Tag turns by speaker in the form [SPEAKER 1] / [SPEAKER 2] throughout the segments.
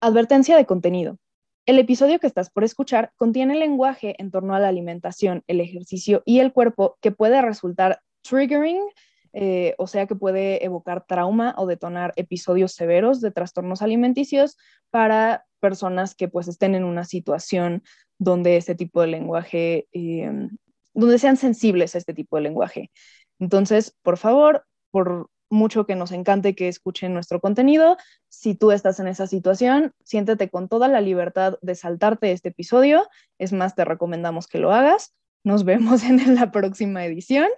[SPEAKER 1] Advertencia de contenido. El episodio que estás por escuchar contiene lenguaje en torno a la alimentación, el ejercicio y el cuerpo que puede resultar triggering, eh, o sea que puede evocar trauma o detonar episodios severos de trastornos alimenticios para personas que pues estén en una situación donde este tipo de lenguaje, eh, donde sean sensibles a este tipo de lenguaje. Entonces, por favor, por mucho que nos encante que escuchen nuestro contenido. Si tú estás en esa situación, siéntete con toda la libertad de saltarte este episodio. Es más, te recomendamos que lo hagas. Nos vemos en la próxima edición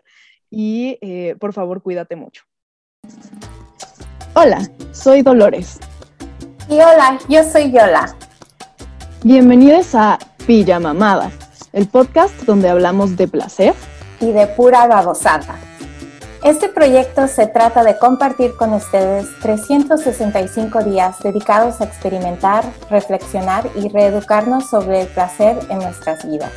[SPEAKER 1] y eh, por favor cuídate mucho. Hola, soy Dolores.
[SPEAKER 2] Y hola, yo soy Yola.
[SPEAKER 1] Bienvenidos a Pijamamada, el podcast donde hablamos de placer
[SPEAKER 2] y de pura babosata. Este proyecto se trata de compartir con ustedes 365 días dedicados a experimentar, reflexionar y reeducarnos sobre el placer en nuestras vidas.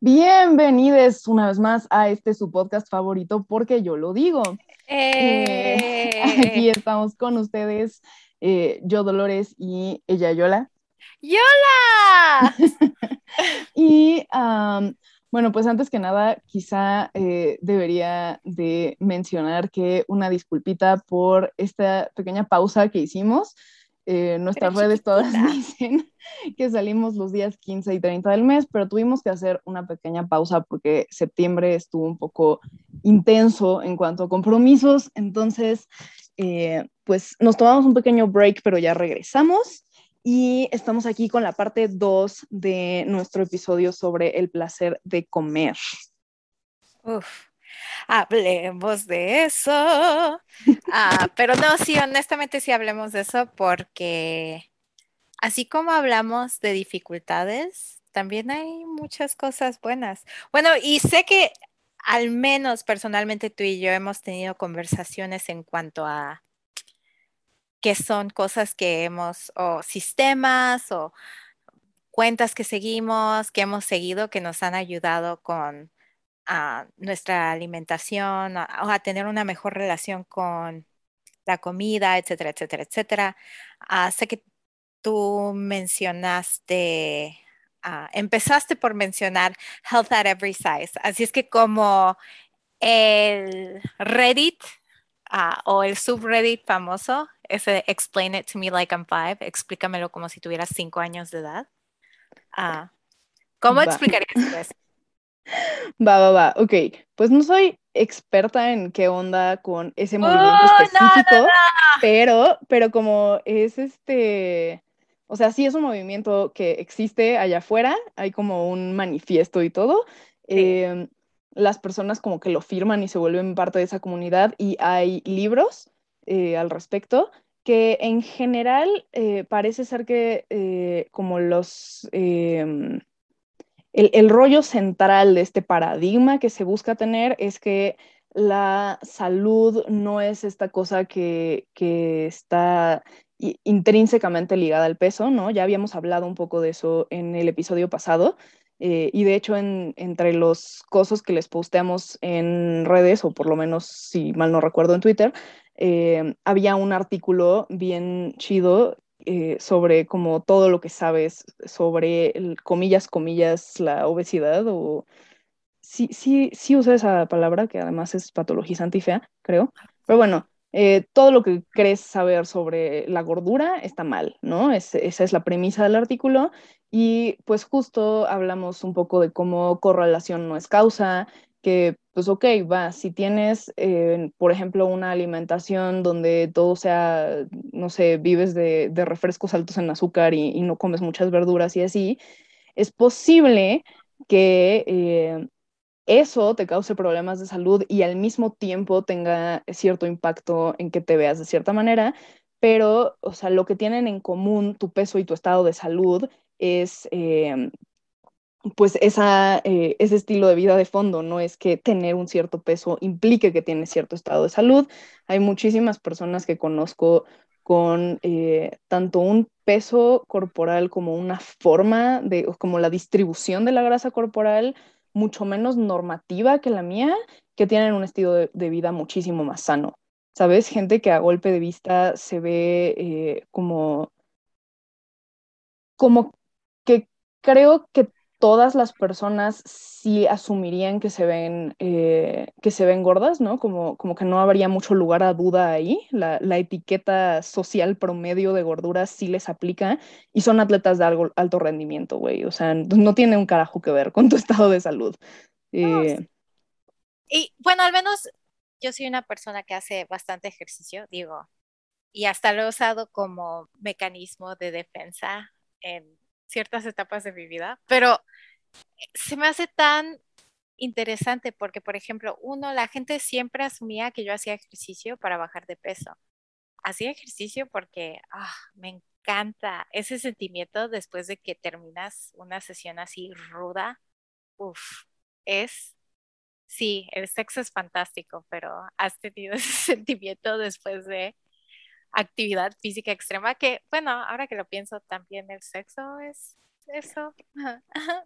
[SPEAKER 1] Bienvenidos una vez más a este su podcast favorito porque yo lo digo. Eh. aquí estamos con ustedes, eh, yo Dolores y ella Yola.
[SPEAKER 3] ¡Yola!
[SPEAKER 1] y bueno, pues antes que nada, quizá eh, debería de mencionar que una disculpita por esta pequeña pausa que hicimos. Eh, nuestras redes todas dicen que salimos los días 15 y 30 del mes, pero tuvimos que hacer una pequeña pausa porque septiembre estuvo un poco intenso en cuanto a compromisos, entonces eh, pues nos tomamos un pequeño break, pero ya regresamos y estamos aquí con la parte 2 de nuestro episodio sobre el placer de comer.
[SPEAKER 3] Uf, hablemos de eso. Ah, pero no, sí, honestamente sí hablemos de eso porque así como hablamos de dificultades, también hay muchas cosas buenas. Bueno, y sé que al menos personalmente tú y yo hemos tenido conversaciones en cuanto a que son cosas que hemos, o sistemas o cuentas que seguimos, que hemos seguido, que nos han ayudado con ah, nuestra alimentación o a, tener una mejor relación con la comida, etcétera, etcétera, etcétera. Ah, sé que tú mencionaste, ah, empezaste por mencionar Health at Every Size, así es que como el Reddit o el subreddit famoso, ese Explain It to Me Like I'm Five, explícamelo como si tuvieras cinco años de edad. Ah, ¿Cómo explicarías eso?
[SPEAKER 1] Va, va, va. Ok, pues no soy experta en qué onda con ese movimiento ¡Oh, específico, pero, pero como es este, o sea, sí es un movimiento que existe allá afuera, hay como un manifiesto y todo. Em, las personas como que lo firman y se vuelven parte de esa comunidad y hay libros eh, al respecto, que en general eh, parece ser que eh, como los... Em, el, rollo central de este paradigma que se busca tener es que la salud no es esta cosa que, que está intrínsecamente ligada al peso, ¿no? Ya habíamos hablado un poco de eso en el episodio pasado, eh, y de hecho, entre los cosas que les posteamos en redes, o por lo menos, si mal no recuerdo, en Twitter, eh, había un artículo bien chido eh, sobre como todo lo que sabes sobre, comillas, comillas, la obesidad, o sí, sí, sí usa esa palabra, que además es patologizante y fea, creo. Pero bueno, eh, todo lo que crees saber sobre la gordura está mal, ¿no? esa es la premisa del artículo. Y pues justo hablamos un poco de cómo correlación no es causa, que pues ok, va, si tienes, eh, por ejemplo, una alimentación donde todo sea, no sé, vives de, refrescos altos en azúcar y, no comes muchas verduras y así, es posible que eh, eso te cause problemas de salud y al mismo tiempo tenga cierto impacto en que te veas de cierta manera, pero, o sea, lo que tienen en común tu peso y tu estado de salud es, em, pues, esa, eh, ese estilo de vida de fondo, no es que tener un cierto peso implique que tienes cierto estado de salud. Hay muchísimas personas que conozco con eh, tanto un peso corporal como una forma de, como la distribución de la grasa corporal mucho menos normativa que la mía, que tienen un estilo de, vida muchísimo más sano. ¿sabes? Gente que a golpe de vista se ve eh, como, como que creo que todas las personas sí asumirían que se ven, eh, que se ven gordas, ¿no? Como, como que no habría mucho lugar a duda ahí. La, etiqueta social promedio de gordura sí les aplica y son atletas de algo, alto rendimiento, güey. O sea, no tiene un carajo que ver con tu estado de salud. Eh,
[SPEAKER 3] y bueno, al menos yo soy una persona que hace bastante ejercicio, digo, y hasta lo he usado como mecanismo de defensa en ciertas etapas de mi vida, pero se me hace tan interesante porque, por ejemplo, uno, la gente siempre asumía que yo hacía ejercicio para bajar de peso. Hacía ejercicio porque ah, me encanta ese sentimiento después de que terminas una sesión así ruda. Uf, es, sí, el sexo es fantástico, pero has tenido ese sentimiento después de actividad física extrema, que bueno, ahora que lo pienso, también el sexo es eso.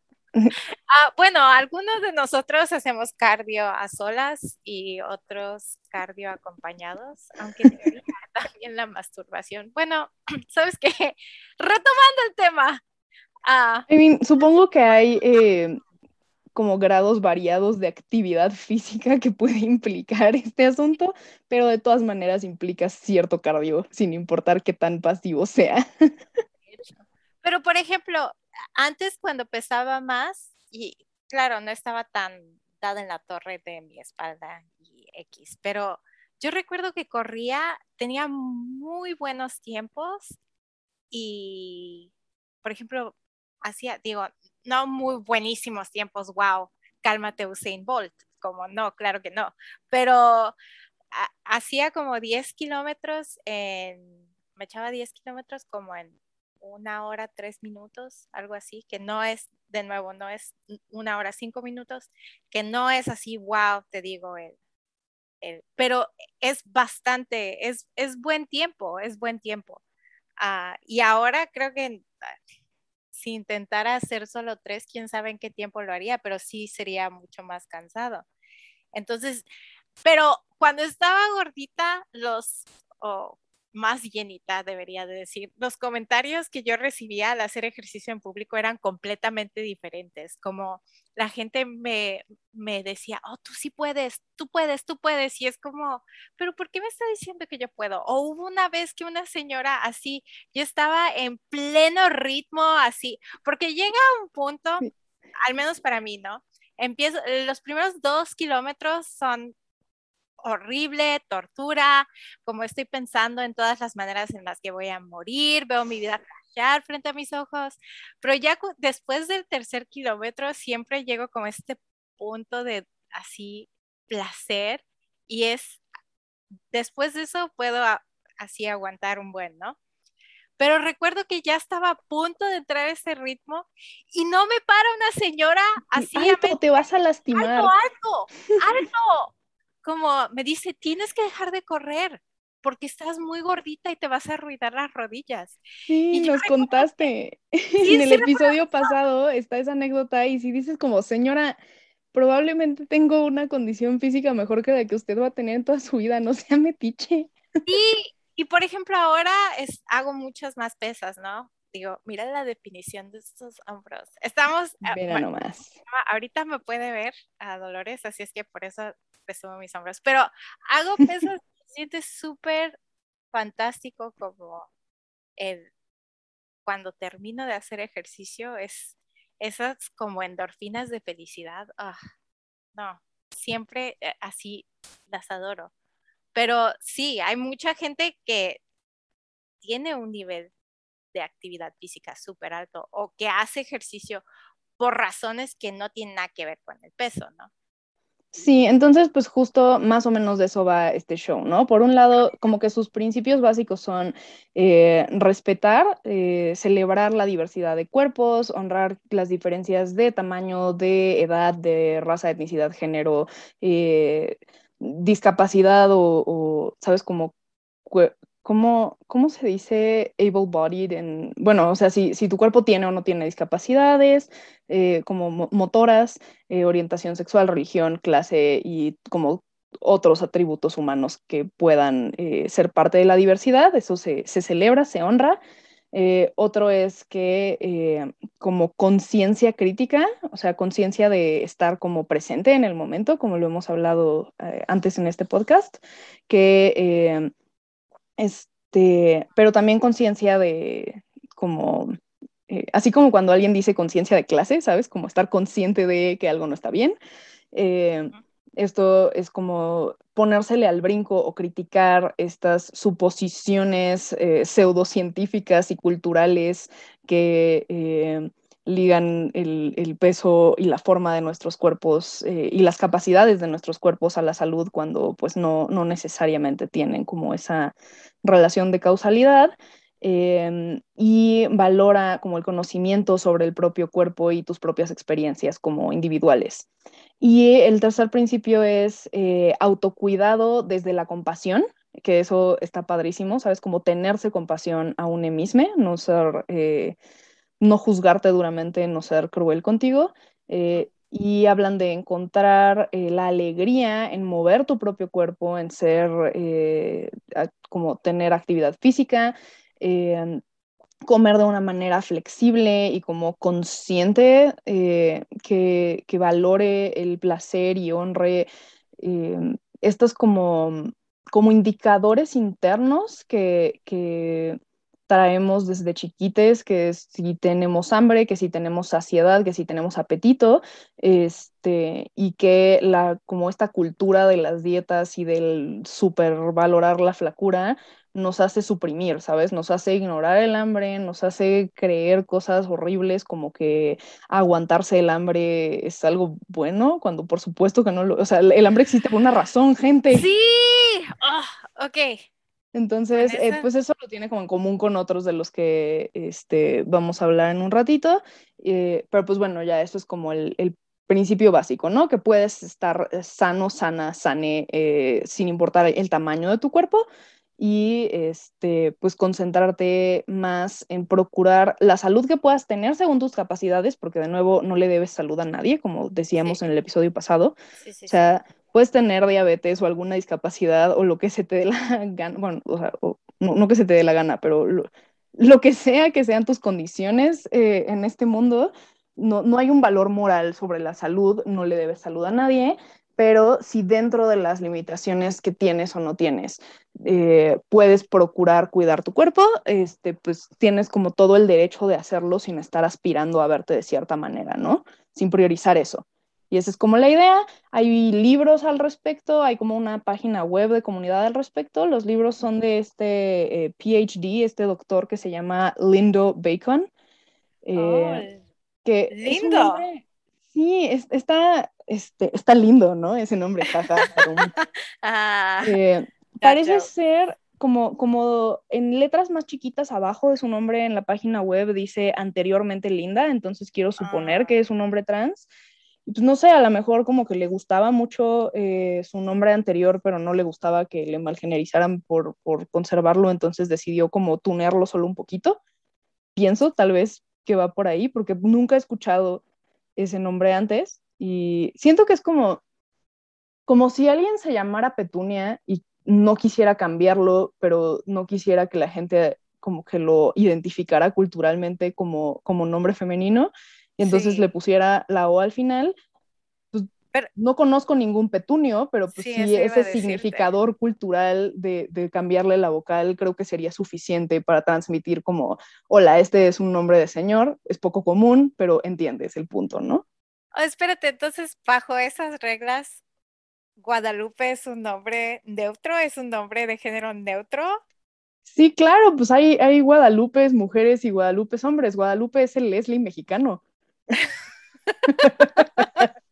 [SPEAKER 3] ah, bueno, algunos de nosotros hacemos cardio a solas y otros cardio acompañados, aunque también la masturbación. Bueno, ¿sabes qué? Retomando el tema.
[SPEAKER 1] Ah, supongo que hay eh, como grados variados de actividad física que puede implicar este asunto, pero de todas maneras implica cierto cardio, sin importar qué tan pasivo sea.
[SPEAKER 3] Pero, por ejemplo, antes cuando pesaba más, y claro, no estaba tan dada en la torre de mi espalda y X, pero yo recuerdo que corría, tenía muy buenos tiempos y, por ejemplo, hacía, digo, no muy buenísimos tiempos, wow, cálmate Usain Bolt, como no, claro que no, pero hacía como 10 kilómetros en, me echaba 10 kilómetros como en una hora, tres minutos, algo así, que no es, de nuevo, no es una hora, cinco minutos, que no es así, wow, te digo, el, el, pero es bastante, es, es buen tiempo, es buen tiempo. Uh, y ahora creo que si intentara hacer solo tres, quién sabe en qué tiempo lo haría, pero sí sería mucho más cansado. Entonces, pero cuando estaba gordita, los, más llenita, debería de decir. Los comentarios que yo recibía al hacer ejercicio en público eran completamente diferentes, como la gente me, me decía, oh, tú sí puedes, tú puedes, tú puedes, y es como, pero ¿por qué me está diciendo que yo puedo? O hubo una vez que una señora así, yo estaba en pleno ritmo así, porque llega un punto, al menos para mí, ¿no? Empiezo, los primeros dos kilómetros son horrible, tortura, como estoy pensando en todas las maneras en las que voy a morir, veo mi vida callar frente a mis ojos, pero ya después del tercer kilómetro siempre llego como a este punto de así placer y es, después de eso puedo así aguantar un buen, ¿no? Pero recuerdo que ya estaba a punto de entrar a ese ritmo y no me para una señora así.
[SPEAKER 1] Alto, te vas a lastimar.
[SPEAKER 3] Alto, alto, alto como me dice, tienes que dejar de correr porque estás muy gordita y te vas a arruinar las rodillas.
[SPEAKER 1] Sí, nos contaste. en el episodio pasado está esa anécdota y si dices como, señora, probablemente tengo una condición física mejor que la que usted va a tener en toda su vida, no sea metiche.
[SPEAKER 3] Sí, y por ejemplo ahora es, hago muchas más pesas, ¿no? Digo, mira la definición de estos hombros. Estamos...
[SPEAKER 1] Mira nomás.
[SPEAKER 3] Ahorita me puede ver a Dolores, así es que por eso presumo mis hombros, pero hago pesas, siente súper fantástico como cuando termino de hacer ejercicio, es esas como endorfinas de felicidad, ah, no, siempre eh, así las adoro. Pero sí, hay mucha gente que tiene un nivel de actividad física súper alto o que hace ejercicio por razones que no tienen nada que ver con el peso, ¿no?
[SPEAKER 1] Sí, entonces pues justo más o menos de eso va este show, ¿no? Por un lado, como que sus principios básicos son eh, respetar, eh, celebrar la diversidad de cuerpos, honrar las diferencias de tamaño, de edad, de raza, etnicidad, género, eh, discapacidad o, o, ¿sabes? Como ¿Cómo, ¿Cómo, se dice able-bodied? En, bueno, o sea, si, si, tu cuerpo tiene o no tiene discapacidades, eh, como motoras, eh, orientación sexual, religión, clase y como otros atributos humanos que puedan eh, ser parte de la diversidad, eso se, celebra, se honra. Eh, otro es que eh, como conciencia crítica, o sea, conciencia de estar como presente en el momento, como lo hemos hablado antes en este podcast, que este, pero también conciencia de como así como cuando alguien dice conciencia de clase, ¿sabes? Como estar consciente de que algo no está bien. Esto es como ponérsele al brinco o criticar estas suposiciones eh, pseudocientíficas y culturales que eh, ligan el, peso y la forma de nuestros cuerpos eh, y las capacidades de nuestros cuerpos a la salud cuando pues no, no necesariamente tienen como esa relación de causalidad. Em, y valora como el conocimiento sobre el propio cuerpo y tus propias experiencias como individuales. Y el tercer principio es eh, autocuidado desde la compasión, que eso está padrísimo, ¿sabes? Como tenerse compasión a un mismo, no ser, eh, no juzgarte duramente, no ser cruel contigo. Eh, y hablan de encontrar la alegría en mover tu propio cuerpo, en ser, como tener actividad física, comer de una manera flexible y como consciente eh, que, valore el placer y honre eh, estos como, como indicadores internos que, que traemos desde chiquites, que si tenemos hambre, que si tenemos saciedad, que si tenemos apetito, este, y que la, como esta cultura de las dietas y del supervalorar la flacura nos hace suprimir, ¿sabes? Nos hace ignorar el hambre, nos hace creer cosas horribles como que aguantarse el hambre es algo bueno, cuando por supuesto que no lo, o sea, el hambre existe por una razón, gente.
[SPEAKER 3] Sí, oh, ok.
[SPEAKER 1] Entonces, eh, pues eso lo tiene como en común con otros de los que este, vamos a hablar en un ratito, eh, pero pues bueno, ya eso es como el, principio básico, ¿no? Que puedes estar sano, sana, sane, eh, sin importar el tamaño de tu cuerpo, y este, pues concentrarte más en procurar la salud que puedas tener según tus capacidades, porque de nuevo no le debes salud a nadie, como decíamos en el episodio pasado. o sea, puedes tener diabetes o alguna discapacidad o lo que se te dé la gana, bueno, o sea, no, que se te dé la gana, pero lo, que sea que sean tus condiciones eh, en este mundo, no, no hay un valor moral sobre la salud, no le debes salud a nadie pero si dentro de las limitaciones que tienes o no tienes, eh, puedes procurar cuidar tu cuerpo, este, pues tienes como todo el derecho de hacerlo sin estar aspirando a verte de cierta manera, ¿no? Sin priorizar eso. Y esa es como la idea. Hay libros al respecto, hay como una página web de comunidad al respecto. Los libros son de este eh, PhD, este doctor que se llama Lindo Bacon.
[SPEAKER 3] Eh, que lindo.
[SPEAKER 1] sí, está, este, está lindo, ¿no? Ese nombre, jaja.
[SPEAKER 3] ah,
[SPEAKER 1] eh, parece ser como, como en letras más chiquitas abajo de su nombre en la página web dice anteriormente linda, entonces quiero suponer que ah. es un hombre trans. Pues no sé, a lo mejor como que le gustaba mucho eh, su nombre anterior, pero no le gustaba que le malgenerizaran por, por conservarlo, entonces decidió como tunearlo solo un poquito. Pienso tal vez que va por ahí, porque nunca he escuchado ese nombre antes. Y siento que es como, como si alguien se llamara Petunia y no quisiera cambiarlo, pero no quisiera que la gente como que lo identificara culturalmente como, como nombre femenino, y entonces le pusiera la O al final. Pues, no conozco ningún petunio, pero pues, sí, ese significador cultural de, de, cambiarle la vocal creo que sería suficiente para transmitir como, hola, este es un nombre de señor, es poco común, pero entiendes el punto, ¿no?
[SPEAKER 3] Oh, espérate, entonces, bajo esas reglas, Guadalupe es un nombre neutro, es un nombre de género neutro.
[SPEAKER 1] Sí, claro, pues hay, hay Guadalupes mujeres y Guadalupes hombres. Guadalupe es el Leslie mexicano.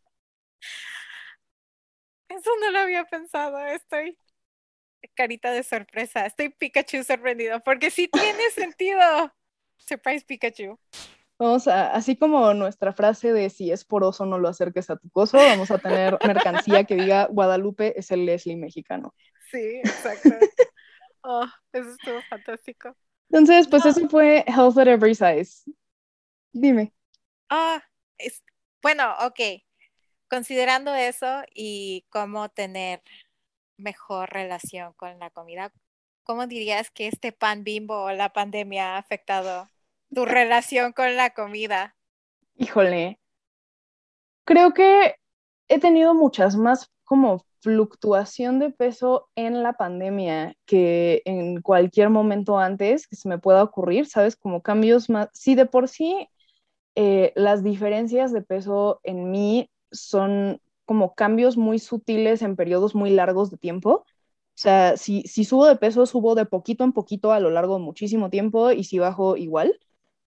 [SPEAKER 3] Eso no lo había pensado, estoy carita de sorpresa, estoy Pikachu sorprendido, porque sí tiene sentido. Surprise Pikachu.
[SPEAKER 1] Vamos a, así como nuestra frase de si es poroso no lo acerques a tu coso, vamos a tener mercancía que diga Guadalupe es el Leslie mexicano.
[SPEAKER 3] Sí, exacto. oh, eso estuvo fantástico.
[SPEAKER 1] Entonces, pues eso fue Health at Every Size. Dime.
[SPEAKER 3] Ah, bueno, ok. Considerando eso y cómo tener mejor relación con la comida. ¿Cómo dirías que este pan bimbo o la pandemia ha afectado tu relación con la comida?
[SPEAKER 1] Híjole, creo que he tenido muchas más como fluctuación de peso en la pandemia que en cualquier momento antes que se me pueda ocurrir, ¿sabes? Como cambios más, sí, de por sí eh, las diferencias de peso en mí son como cambios muy sutiles en periodos muy largos de tiempo. O sea, si, si subo de peso, subo de poquito en poquito a lo largo de muchísimo tiempo y si bajo igual.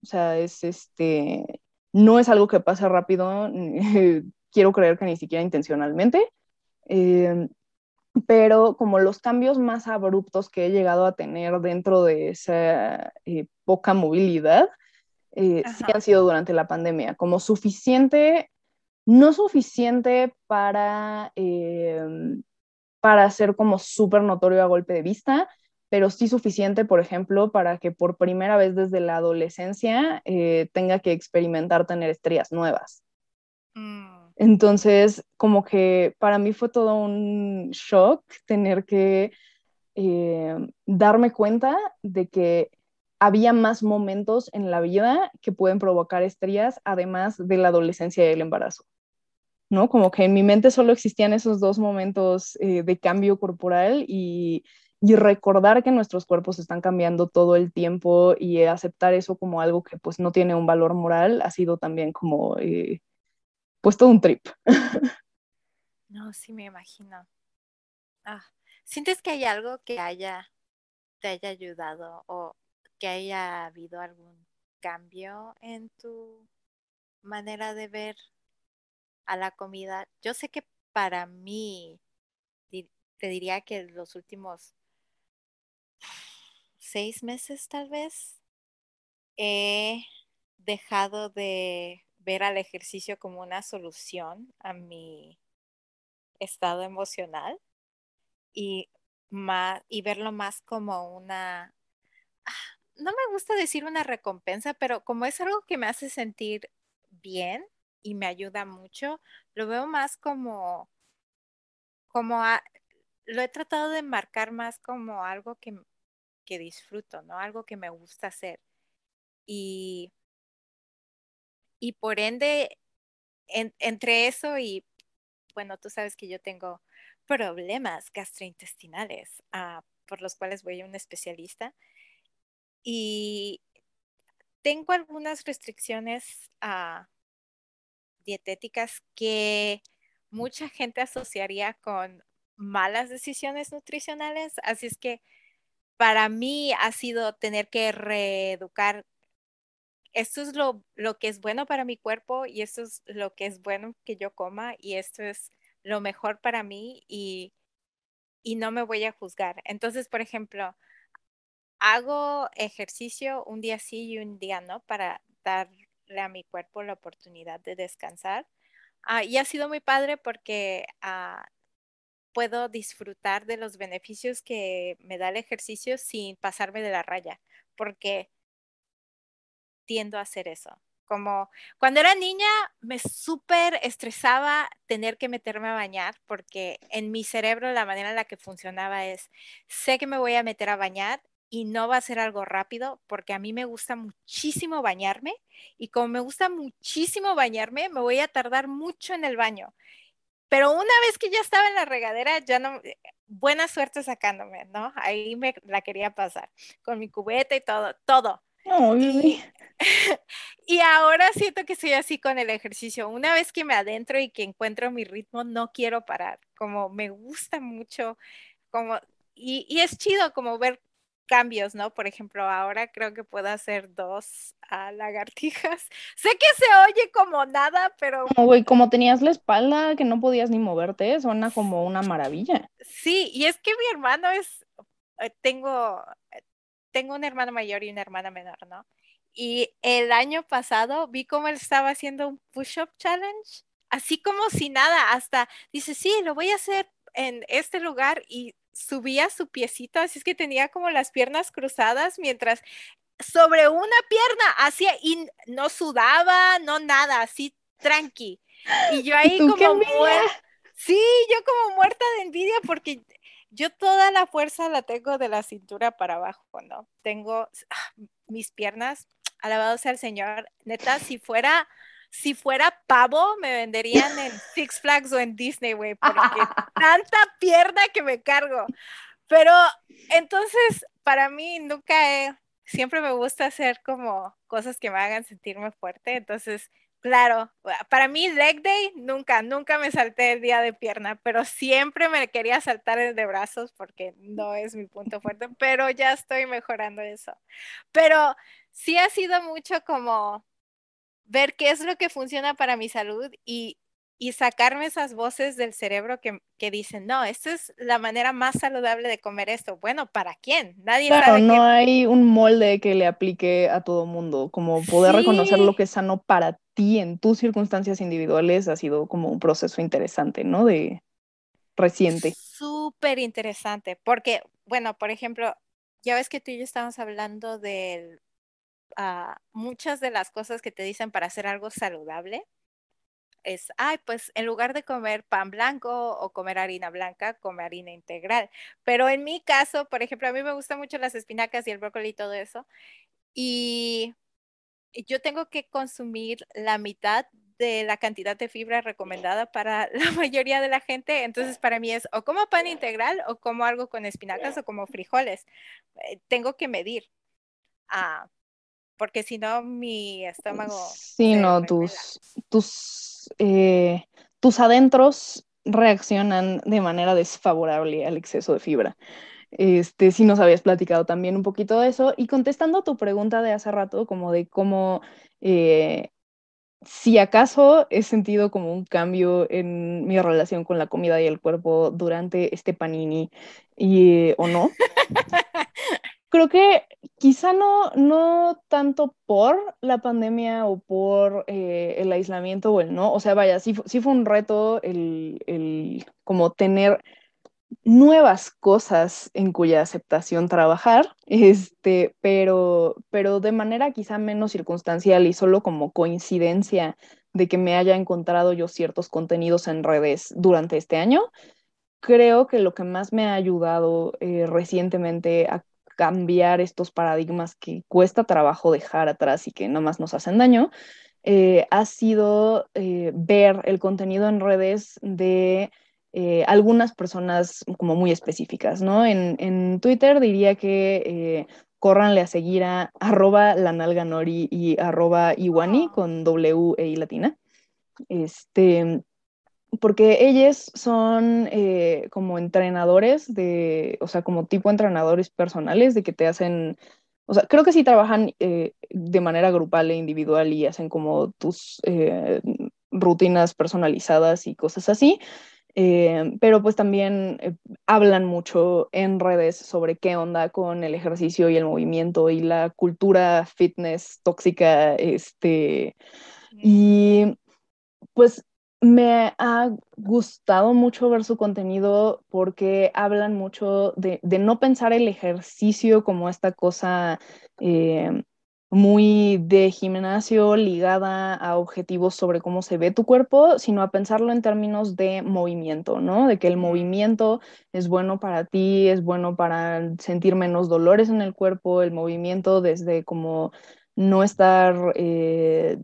[SPEAKER 1] O sea, es este, no es algo que pasa rápido, quiero creer que ni siquiera intencionalmente, eh, pero como los cambios más abruptos que he llegado a tener dentro de esa eh, poca movilidad, eh, sí han sido durante la pandemia, como suficiente no suficiente para, eh, para ser como súper notorio a golpe de vista, pero sí suficiente, por ejemplo, para que por primera vez desde la adolescencia eh, tenga que experimentar tener estrellas nuevas. Mm. Entonces, como que para mí fue todo un shock tener que eh, darme cuenta de que había más momentos en la vida que pueden provocar estrías, además de la adolescencia y el embarazo. ¿no? Como que en mi mente solo existían esos dos momentos eh, de cambio corporal y, recordar que nuestros cuerpos están cambiando todo el tiempo y aceptar eso como algo que pues no tiene un valor moral ha sido también como eh, pues todo un trip.
[SPEAKER 3] No, sí me imagino. Ah, ¿Sientes que hay algo que haya, te haya ayudado que haya habido algún cambio en tu manera de ver a la comida. Yo sé que para mí, te diría que los últimos seis meses tal vez, he dejado de ver al ejercicio como una solución a mi estado emocional y, más, y verlo más como una, no me gusta decir una recompensa, pero como es algo que me hace sentir bien, y me ayuda mucho, lo veo más como, como lo he tratado de marcar más como algo que, que disfruto, ¿no? Algo que me gusta hacer. Y, y por ende, entre eso y, bueno, tú sabes que yo tengo problemas gastrointestinales, ah, por los cuales voy a un especialista. Y tengo algunas restricciones a dietéticas que mucha gente asociaría con malas decisiones nutricionales. Así es que para mí ha sido tener que reeducar. Esto es lo, lo que es bueno para mi cuerpo y esto es lo que es bueno que yo coma y esto es lo mejor para mí y, y no me voy a juzgar. Entonces, por ejemplo, hago ejercicio un día sí y un día no para dar a mi cuerpo la oportunidad de descansar. Ah, y ha sido muy padre porque ah, puedo disfrutar de los beneficios que me da el ejercicio sin pasarme de la raya, porque tiendo a hacer eso. Como cuando era niña me súper estresaba tener que meterme a bañar porque en mi cerebro la manera en la que funcionaba es, sé que me voy a meter a bañar y no va a ser algo rápido porque a mí me gusta muchísimo bañarme y como me gusta muchísimo bañarme, me voy a tardar mucho en el baño. Pero una vez que ya estaba en la regadera, ya no, eh, buena suerte sacándome, ¿no? Ahí me la quería pasar con mi cubeta y todo, todo. y, y ahora siento que soy así con el ejercicio. Una vez que me adentro y que encuentro mi ritmo, no quiero parar. Como me gusta mucho, como, y, y es chido como ver cambios, ¿no? Por ejemplo, ahora creo que puedo hacer dos a lagartijas. sé que se oye como nada, pero...
[SPEAKER 1] Como, güey, como tenías la espalda que no podías ni moverte, suena como una maravilla.
[SPEAKER 3] Sí, y es que mi hermano es, eh, tengo, eh, tengo un hermano mayor y una hermana menor, ¿no? Y el año pasado vi cómo él estaba haciendo un push-up challenge, así como si nada, hasta dice, sí, lo voy a hacer en este lugar y subía su piecito, así es que tenía como las piernas cruzadas mientras sobre una pierna hacía y no sudaba, no nada, así tranqui. Y yo ahí como muerta, sí, yo como muerta de envidia porque yo toda la fuerza la tengo de la cintura para abajo, ¿no? Tengo ah, mis piernas, alabado sea el Señor. Neta, si fuera, si fuera pavo, me venderían en Six Flags o en Disney, güey, porque tanta pierna que me cargo. Pero entonces, para mí nunca he, siempre me gusta hacer como cosas que me hagan sentirme fuerte. Entonces, Claro, para mí leg day nunca, nunca me salté el día de pierna, pero siempre me quería saltar el de brazos porque no es mi punto fuerte, pero ya estoy mejorando eso. Pero sí ha sido mucho como ver qué es lo que funciona para mi salud y, y sacarme esas voces del cerebro que, que, dicen, no, esta es la manera más saludable de comer esto. Bueno, ¿para quién?
[SPEAKER 1] Nadie claro, no hay un molde que le aplique a todo mundo, como poder reconocer lo que es sano para ti en tus circunstancias individuales ha sido como un proceso interesante, ¿no? De reciente.
[SPEAKER 3] Súper interesante, porque, bueno, por ejemplo, ya ves que tú y yo estábamos hablando de muchas de las cosas que te dicen para hacer algo saludable. Es, ay, pues en lugar de comer pan blanco o comer harina blanca, come harina integral. Pero en mi caso, por ejemplo, a mí me gustan mucho las espinacas y el brócoli y todo eso. Y yo tengo que consumir la mitad de la cantidad de fibra recomendada para la mayoría de la gente. Entonces, para mí es o como pan integral o como algo con espinacas o como frijoles. Eh, tengo que medir. Ah, porque si no, mi estómago.
[SPEAKER 1] Sí, no, tus, tus, eh, tus adentros reaccionan de manera desfavorable al exceso de fibra. Este, si nos habías platicado también un poquito de eso. Y contestando a tu pregunta de hace rato, como de cómo, eh, si acaso he sentido como un cambio en mi relación con la comida y el cuerpo durante este panini y, o no. Creo que quizá no, no tanto por la pandemia o por eh, el aislamiento o el no, o sea, vaya, sí, sí fue un reto el, el como tener nuevas cosas en cuya aceptación trabajar, este, pero, pero de manera quizá menos circunstancial y solo como coincidencia de que me haya encontrado yo ciertos contenidos en redes durante este año, creo que lo que más me ha ayudado eh, recientemente a cambiar estos paradigmas que cuesta trabajo dejar atrás y que nada más nos hacen daño, eh, ha sido eh, ver el contenido en redes de eh, algunas personas como muy específicas, ¿no? En, Twitter diría que corranle a seguir a arroba lanalganori y arroba iwani ah. con W e I latina. Este, porque ellos son eh, como entrenadores de, o sea, como tipo entrenadores personales de que te hacen, o sea, creo que sí trabajan de manera grupal e individual y hacen como tus rutinas personalizadas y cosas así, eh, pero pues también eh, hablan mucho en redes sobre qué onda con el ejercicio y el movimiento y la cultura fitness tóxica, este, y pues me ha gustado mucho ver su contenido porque hablan mucho de, de no pensar el ejercicio como esta cosa eh, muy de gimnasio ligada a objetivos sobre cómo se ve tu cuerpo, sino a pensarlo en términos de movimiento, ¿no? De que el movimiento es bueno para ti, es bueno para sentir menos dolores en el cuerpo, el movimiento desde como no estar eh,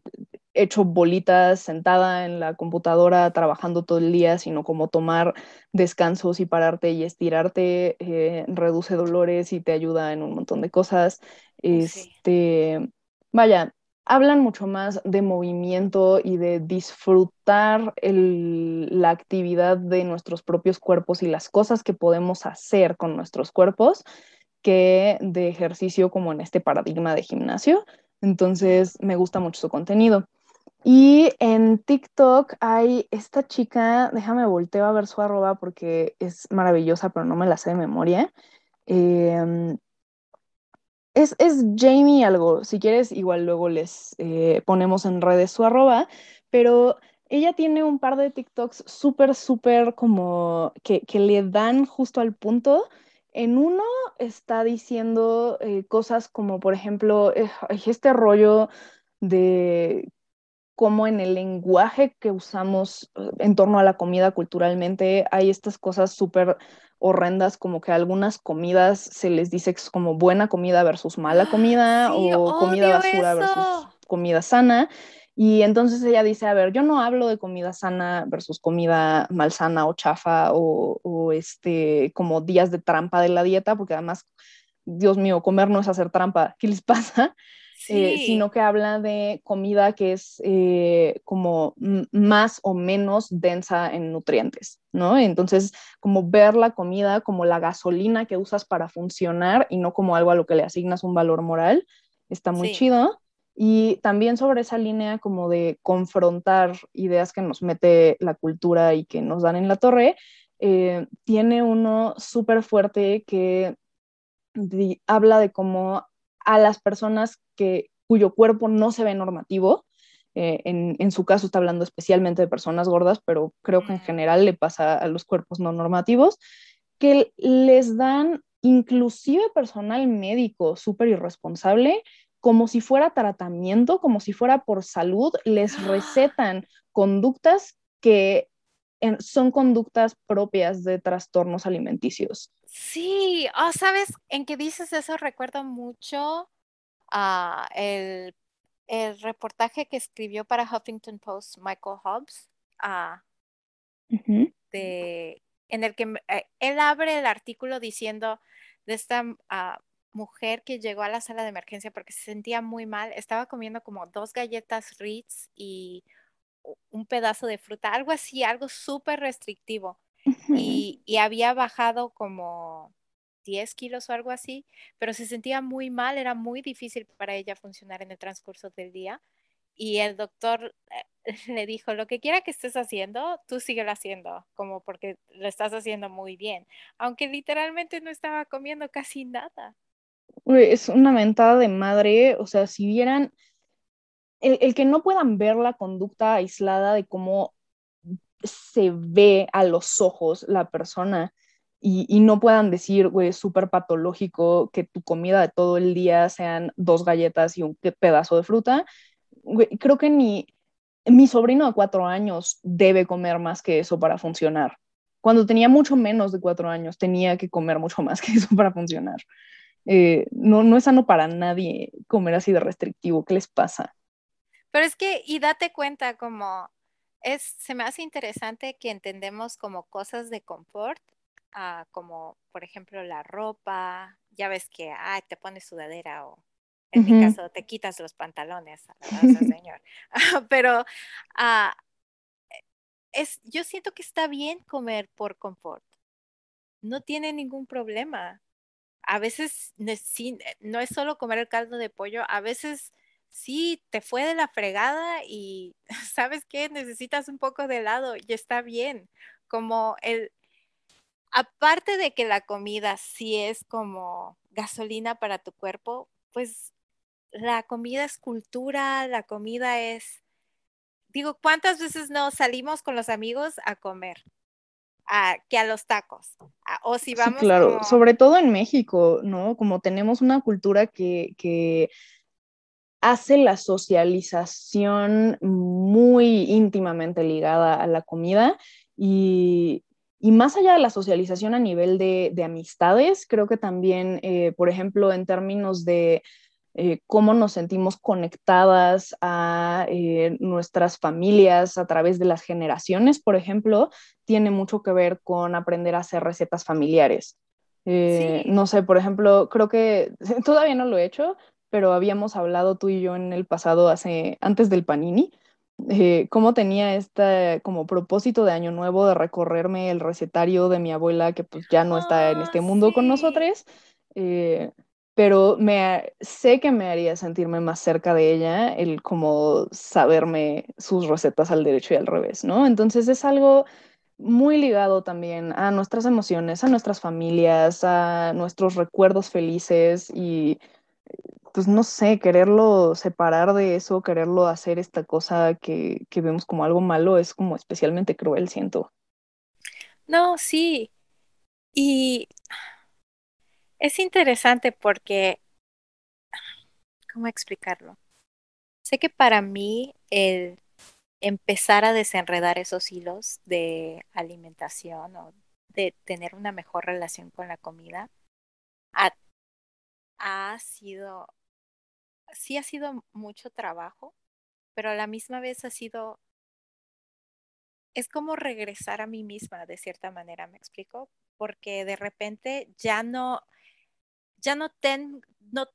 [SPEAKER 1] hecho bolitas sentada en la computadora trabajando todo el día, sino como tomar descansos y pararte y estirarte, eh, reduce dolores y te ayuda en un montón de cosas. Este, vaya, hablan mucho más de movimiento y de disfrutar la actividad de nuestros propios cuerpos y las cosas que podemos hacer con nuestros cuerpos que de ejercicio como en este paradigma de gimnasio. Entonces, me gusta mucho su contenido. Y en TikTok hay esta chica, déjame volteo a ver su arroba porque es maravillosa, pero no me la sé de memoria. Em, es, Jamie algo, si quieres, igual luego les eh, ponemos en redes su arroba, pero ella tiene un par de TikToks súper, súper como que, le dan justo al punto. En uno está diciendo eh, cosas como, por ejemplo, este rollo de cómo en el lenguaje que usamos en torno a la comida culturalmente hay estas cosas súper horrendas, como que algunas comidas se les dice que es como buena comida versus mala comida o comida basura versus comida sana. Y entonces ella dice, a ver, yo no hablo de comida sana versus comida malsana o chafa o, o este, como días de trampa de la dieta, porque además, Dios mío, comer no es hacer trampa, ¿qué les pasa? Eh, sino que habla de comida que es eh, como más o menos densa en nutrientes, ¿no? Entonces, como ver la comida como la gasolina que usas para funcionar y no como algo a lo que le asignas un valor moral, está muy chido. Y también sobre esa línea como de confrontar ideas que nos mete la cultura y que nos dan en la torre, eh, tiene uno súper fuerte que habla de cómo a las personas que, cuyo cuerpo no se ve normativo. Eh, en, su caso está hablando especialmente de personas gordas, pero creo que en general le pasa a los cuerpos no normativos, que les dan inclusive personal médico súper irresponsable, como si fuera tratamiento, como si fuera por salud, les recetan conductas que son conductas propias de trastornos alimenticios.
[SPEAKER 3] Sí, oh, sabes, en que dices eso recuerdo mucho el, reportaje que escribió para Huffington Post Michael Hobbs, de, en el que eh, él abre el artículo diciendo de esta ah, mujer que llegó a la sala de emergencia porque se sentía muy mal, estaba comiendo como dos galletas Ritz y un pedazo de fruta, algo así, algo súper restrictivo. y, y, había bajado como 10 kilos o algo así, pero se sentía muy mal, era muy difícil para ella funcionar en el transcurso del día. Y el doctor eh, le dijo, lo que quiera que estés haciendo, tú síguelo haciendo, como porque lo estás haciendo muy bien, aunque literalmente no estaba comiendo casi nada.
[SPEAKER 1] Es una mentada de madre, o sea, si vieran, el, que no puedan ver la conducta aislada de cómo se ve a los ojos la persona, y, no puedan decir, güey, es súper patológico que tu comida de todo el día sean dos galletas y un pedazo de fruta. creo que ni mi sobrino de cuatro años debe comer más que eso para funcionar. Cuando tenía mucho menos de cuatro años, tenía que comer mucho más que eso para funcionar. Eh, no, no es sano para nadie comer así de restrictivo. ¿Qué les pasa?
[SPEAKER 3] Pero es que, y date cuenta, como es, se me hace interesante que entendemos como cosas de confort como por ejemplo la ropa, ya ves que ay, te pones sudadera o en mi caso te quitas los pantalones, señor. Pero uh, es, yo siento que está bien comer por confort. No tiene ningún problema. A veces no es solo comer el caldo de pollo, a veces sí te fue de la fregada y sabes qué, necesitas un poco de helado y está bien. Como el, aparte de que la comida sí es como gasolina para tu cuerpo, pues la comida es cultura, la comida es, digo, ¿cuántas veces no salimos con los amigos a comer? A, que a los tacos. o si vamos.
[SPEAKER 1] claro, sobre todo en México, ¿no? Como tenemos una cultura que, que hace la socialización muy íntimamente ligada a la comida y, y más allá de la socialización a nivel de, amistades, creo que también, eh, por ejemplo, en términos de eh, cómo nos sentimos conectadas a eh, nuestras familias a través de las generaciones, por ejemplo, tiene mucho que ver con aprender a hacer recetas familiares. No sé, por ejemplo, creo que todavía no lo he hecho, pero habíamos hablado tú y yo en el pasado, hace, antes del Panini, eh, cómo tenía este como propósito de año nuevo de recorrerme el recetario de mi abuela que pues ya no está en este ah, mundo con nosotros, eh, pero me, sé que me haría sentirme más cerca de ella el como saberme sus recetas al derecho y al revés, ¿no? Entonces es algo muy ligado también a nuestras emociones, a nuestras familias, a nuestros recuerdos felices y pues no sé, quererlo separar de eso, quererlo hacer esta cosa que, vemos como algo malo es como especialmente cruel, siento.
[SPEAKER 3] No, sí. Y es interesante porque, ¿cómo explicarlo? Sé que para mí el empezar a desenredar esos hilos de alimentación o de tener una mejor relación con la comida ha, ha sido, sí ha sido mucho trabajo, pero a la misma vez ha sido, es como regresar a mí misma de cierta manera, ¿me explico? Porque de repente ya no, ya no, ten, no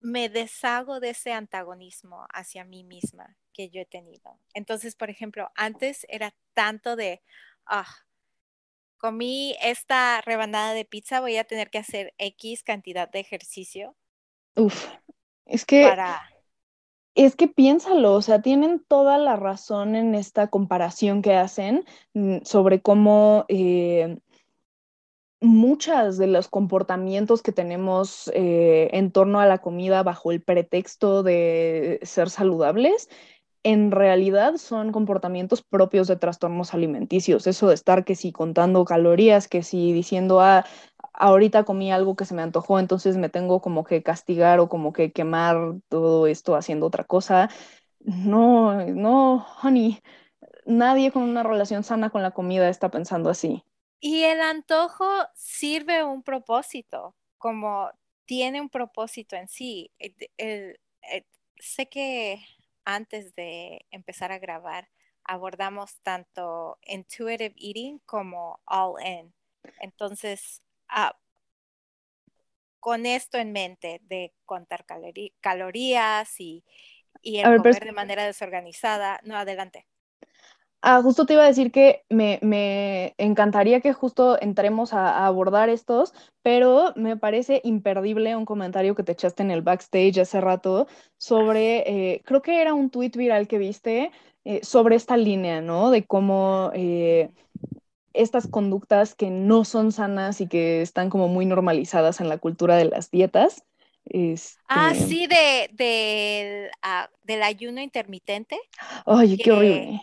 [SPEAKER 3] me deshago de ese antagonismo hacia mí misma que yo he tenido. Entonces, por ejemplo, antes era tanto de, ah, comí esta rebanada de pizza, voy a tener que hacer X cantidad de ejercicio.
[SPEAKER 1] Uf, es que... Para... Es que piénsalo, o sea, tienen toda la razón en esta comparación que hacen mm, sobre cómo eh, muchas de los comportamientos que tenemos eh, en torno a la comida bajo el pretexto de ser saludables, en realidad son comportamientos propios de trastornos alimenticios. Eso de estar que si contando calorías, que si diciendo, ah, ahorita comí algo que se me antojó, entonces me tengo como que castigar o como que quemar todo esto haciendo otra cosa. No, no, honey, nadie con una relación sana con la comida está pensando así.
[SPEAKER 3] Y el antojo sirve un propósito, como tiene un propósito en sí. sé que antes de empezar a grabar abordamos tanto intuitive eating como all in. Entonces, con esto en mente de contar calorías y, y el comer de manera desorganizada, no, adelante.
[SPEAKER 1] Ah, justo te iba a decir que me, encantaría que justo entremos a, abordar estos, pero me parece imperdible un comentario que te echaste en el backstage hace rato sobre, eh, creo que era un tweet viral que viste eh, sobre esta línea, ¿no? De cómo eh, estas conductas que no son sanas y que están como muy normalizadas en la cultura de las dietas.
[SPEAKER 3] Ah, este sí, de, ah, del ayuno intermitente.
[SPEAKER 1] Ay, qué horrible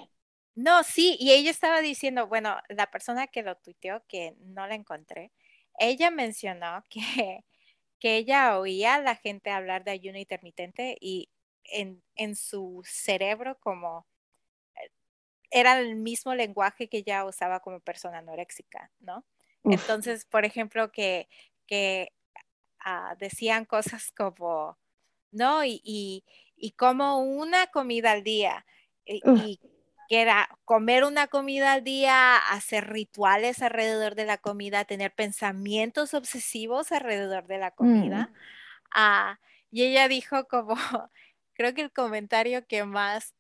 [SPEAKER 3] no, sí, y ella estaba diciendo, bueno, la persona que lo tuiteó, que no la encontré, ella mencionó que, que ella oía a la gente hablar de ayuno intermitente y en, en su cerebro como era el mismo lenguaje que ella usaba como persona anoréxica, ¿no? Entonces, por ejemplo, que, que ah, decían cosas como, ¿no? Y, y, y, como una comida al día. y que era comer una comida al día, hacer rituales alrededor de la comida, tener pensamientos obsesivos alrededor de la comida. Mm. Ah, y ella dijo como, creo que el comentario que más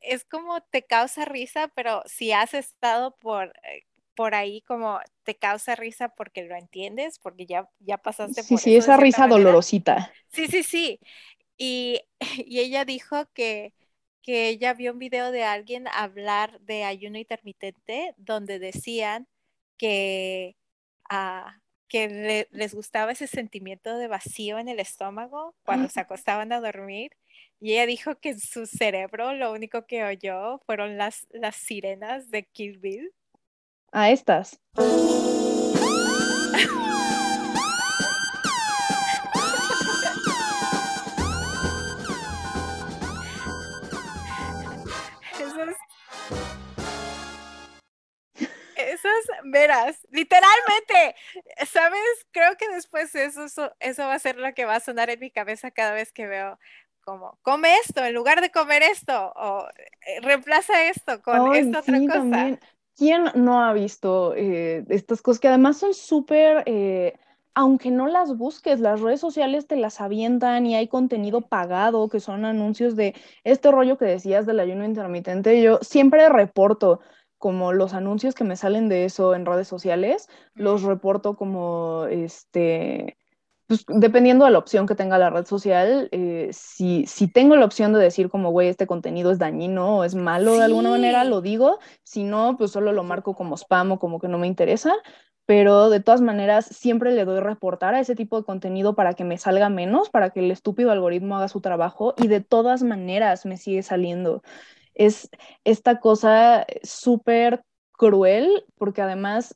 [SPEAKER 3] es como te causa risa, pero si has estado por, eh, por ahí como te causa risa porque lo entiendes, porque ya, ya pasaste
[SPEAKER 1] sí, por Sí, sí, esa risa dolorosita.
[SPEAKER 3] Sí, sí, sí. Y, y ella dijo que que ella vio un video de alguien hablar de ayuno intermitente donde decían que, ah, que les gustaba ese sentimiento de vacío en el estómago cuando se acostaban a dormir. Y ella dijo que en su cerebro lo único que oyó fueron las, las sirenas de Kill Bill.
[SPEAKER 1] A estas.
[SPEAKER 3] verás, literalmente, ¿sabes? Creo que después eso, eso, va a ser lo que va a sonar en mi cabeza cada vez que veo como, come esto en lugar de comer esto, o eh, reemplaza esto con esta otra cosa.
[SPEAKER 1] ¿Quién no ha visto eh, estas cosas que además son súper... Eh, aunque no las busques, las redes sociales te las avientan y hay contenido pagado, que son anuncios de este rollo que decías del ayuno intermitente. Yo siempre reporto como los anuncios que me salen de eso en redes sociales, los reporto como, este, pues, dependiendo de la opción que tenga la red social, eh, si, si, tengo la opción de decir como, güey, este contenido es dañino o es malo de alguna manera, lo digo, si no, pues solo lo marco como spam o como que no me interesa, pero de todas maneras siempre le doy reportar a ese tipo de contenido para que me salga menos, para que el estúpido algoritmo haga su trabajo y de todas maneras me sigue saliendo. Es esta cosa súper cruel, porque además,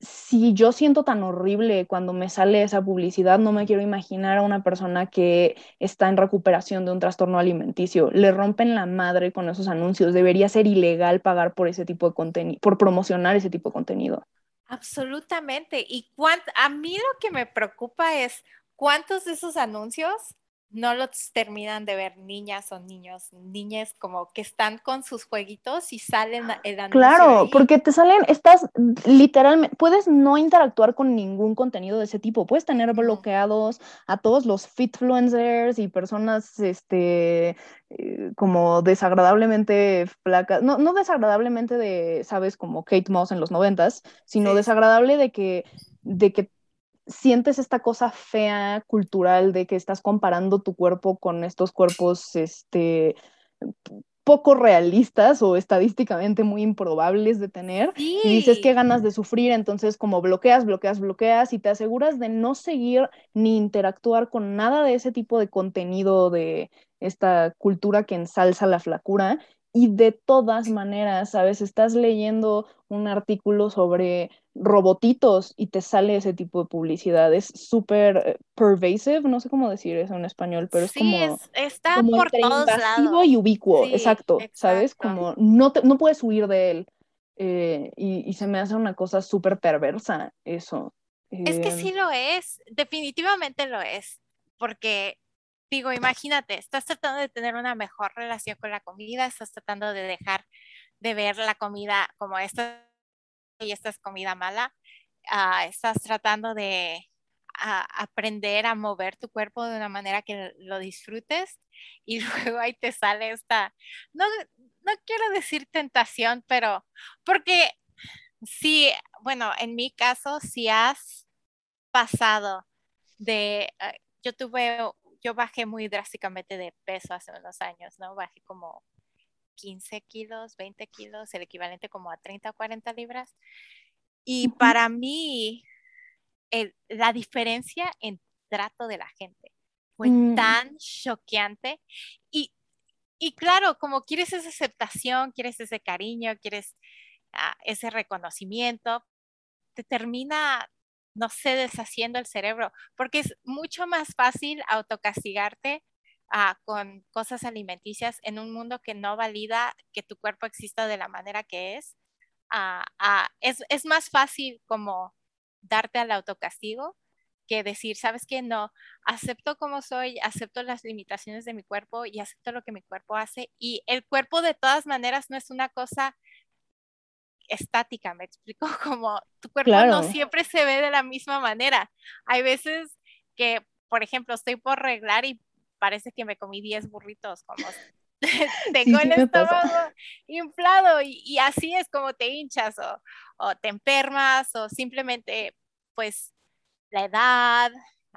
[SPEAKER 1] si yo siento tan horrible cuando me sale esa publicidad, no me quiero imaginar a una persona que está en recuperación de un trastorno alimenticio. Le rompen la madre con esos anuncios. Debería ser ilegal pagar por ese tipo de contenido, por promocionar ese tipo de contenido.
[SPEAKER 3] Absolutamente. Y a mí lo que me preocupa es cuántos de esos anuncios no los terminan de ver niñas o niños, niñas como que están con sus jueguitos y salen el anuncio.
[SPEAKER 1] Claro, porque te salen, estás literalmente, puedes no interactuar con ningún contenido de ese tipo, puedes tener bloqueados a todos los fitfluencers y personas, este, eh, como desagradablemente flacas, no, no desagradablemente de, sabes, como Kate Moss en los noventas, sino desagradable de que de que sientes esta cosa fea cultural de que estás comparando tu cuerpo con estos cuerpos este, poco realistas o estadísticamente muy improbables de tener. Y dices que ganas de sufrir, entonces como bloqueas, bloqueas, bloqueas y te aseguras de no seguir ni interactuar con nada de ese tipo de contenido de esta cultura que ensalza la flacura. Y de todas maneras, ¿sabes? Estás leyendo un artículo sobre robotitos y te sale ese tipo de publicidad. Es súper eh, pervasive, no sé cómo decir eso en español, pero es como,
[SPEAKER 3] está por todos lados.
[SPEAKER 1] y ubicuo, exacto, ¿sabes? Como no, no puedes huir de él. Eh, y, se me hace una cosa súper perversa eso.
[SPEAKER 3] Es que sí em. lo es, definitivamente lo es, porque digo, imagínate, estás tratando de tener una mejor relación con la comida, estás tratando de dejar de ver la comida como esta y esta es comida mala, ah, estás tratando de aprender a mover tu cuerpo de una manera que lo disfrutes y luego ahí te sale esta, no, no quiero decir tentación, pero porque sí, bueno, en mi caso, si has pasado de, ah, yo tuve, yo bajé muy drásticamente de peso hace unos años, ¿no? Bajé como 15 kilos, 20 kilos, el equivalente como a 30 o 40 libras. Y para mí, la diferencia en trato de la gente fue mm. tan choqueante. Y, y, claro, como quieres esa aceptación, quieres ese cariño, quieres ah, ese reconocimiento, te termina, no sé, deshaciendo el cerebro, porque es mucho más fácil autocastigarte con cosas alimenticias en un mundo que no valida que tu cuerpo exista de la manera que es, es, es, más fácil como darte al autocastigo que decir, sabes que no, acepto como soy, acepto las limitaciones de mi cuerpo y acepto lo que mi cuerpo hace. Y el cuerpo de todas maneras no es una cosa estática, me explico, como tu cuerpo no siempre se ve de la misma manera. Hay veces que, por ejemplo, estoy por arreglar y parece que me comí 10 burritos, como tengo el estómago inflado y, así es como te hinchas o, o, te enfermas o simplemente pues la edad.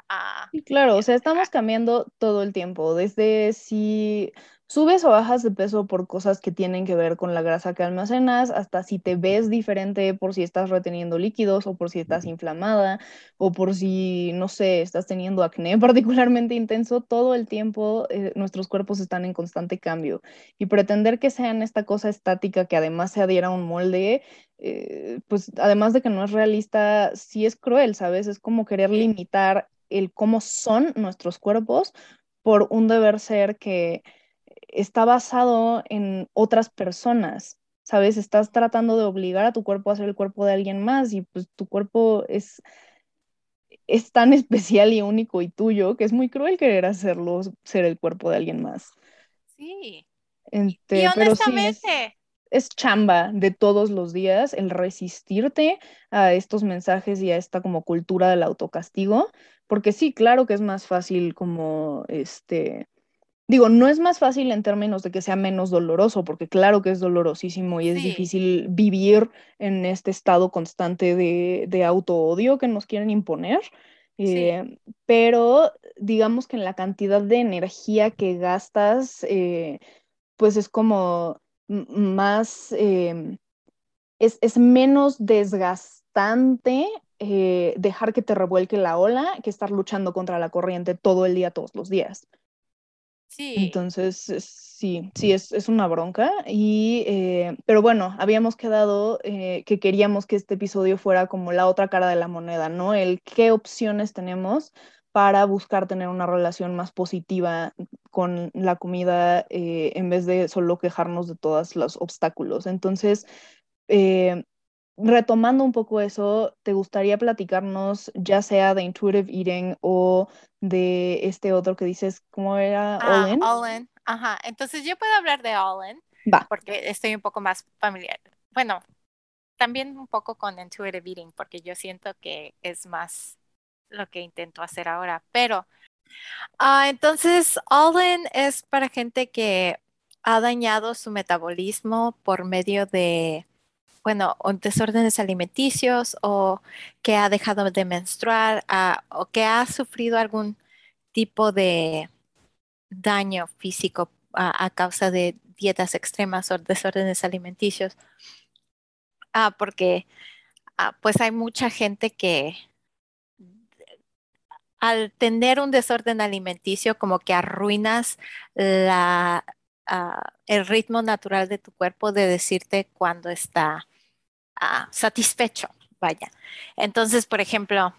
[SPEAKER 1] Ah, claro, o sea, estamos cambiando todo el tiempo, desde si subes o bajas de peso por cosas que tienen que ver con la grasa que almacenas, hasta si te ves diferente por si estás reteniendo líquidos o por si estás inflamada o por si, no sé, estás teniendo acné particularmente intenso, todo el tiempo eh, nuestros cuerpos están en constante cambio. Y pretender que sean esta cosa estática que además se adhiera a un molde, eh, pues además de que no es realista, sí es cruel, ¿sabes? Es como querer limitar el cómo son nuestros cuerpos por un deber ser que está basado en otras personas, ¿sabes? Estás tratando de obligar a tu cuerpo a ser el cuerpo de alguien más y pues tu cuerpo es, es tan especial y único y tuyo que es muy cruel querer hacerlo ser el cuerpo de alguien más.
[SPEAKER 3] Sí.
[SPEAKER 1] Este, y honestamente. es, chamba de todos los días el resistirte a estos mensajes y a esta como cultura del autocastigo, porque sí, claro que es más fácil como este Digo, no es más fácil en términos de que sea menos doloroso, porque claro que es dolorosísimo y es difícil vivir en este estado constante de, de auto-odio que nos quieren imponer. Eh, pero digamos que en la cantidad de energía que gastas, eh, pues es como más, em, es, es, menos desgastante eh, dejar que te revuelque la ola que estar luchando contra la corriente todo el día, todos los días. Entonces, sí, sí, es, es una bronca. Y, eh, pero bueno, habíamos quedado eh, que queríamos que este episodio fuera como la otra cara de la moneda, ¿no? El qué opciones tenemos para buscar tener una relación más positiva con la comida eh, en vez de solo quejarnos de todos los obstáculos. Entonces, retomando un poco eso, ¿te gustaría platicarnos ya sea de intuitive eating o de este otro que dices, ¿cómo era?
[SPEAKER 3] Ah, all in. All in. Ajá. Entonces yo puedo hablar de all in.
[SPEAKER 1] Va.
[SPEAKER 3] Porque estoy un poco más familiar. Bueno, también un poco con intuitive eating, porque yo siento que es más lo que intento hacer ahora. Pero, ah, entonces, all in es para gente que ha dañado su metabolismo por medio de bueno, o desórdenes alimenticios o que ha dejado de menstruar o que ha sufrido algún tipo de daño físico a, causa de dietas extremas o desórdenes alimenticios. Ah, porque ah, pues hay mucha gente que al tener un desorden alimenticio como que arruinas la, ah, el ritmo natural de tu cuerpo de decirte cuando está satisfecho, vaya. Entonces, por ejemplo,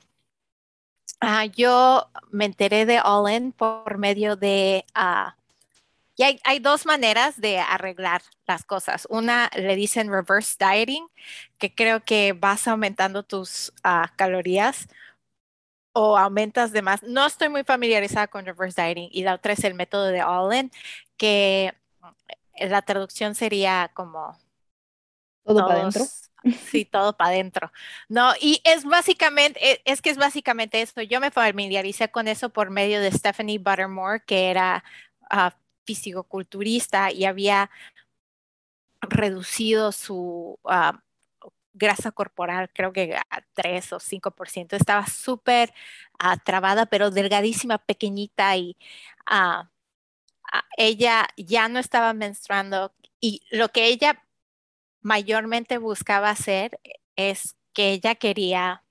[SPEAKER 3] ah, yo me enteré de All In por medio de... Y hay, dos maneras de arreglar las cosas. Una le dicen reverse dieting, que creo que vas aumentando tus ah, calorías o aumentas de más. No estoy muy familiarizada con reverse dieting. Y la otra es el método de All In, que la traducción sería como...
[SPEAKER 1] Todo para adentro.
[SPEAKER 3] Sí, todo para adentro. No, y es básicamente, e, es, que es básicamente eso. Yo me familiaricé con eso por medio de Stephanie Buttermore, que era uh, fisicoculturista y había reducido su ah, grasa corporal, creo que a 3 o 5%. Estaba súper uh, trabada, pero delgadísima, pequeñita y ella ya no estaba menstruando y lo que ella mayormente buscaba hacer es que ella quería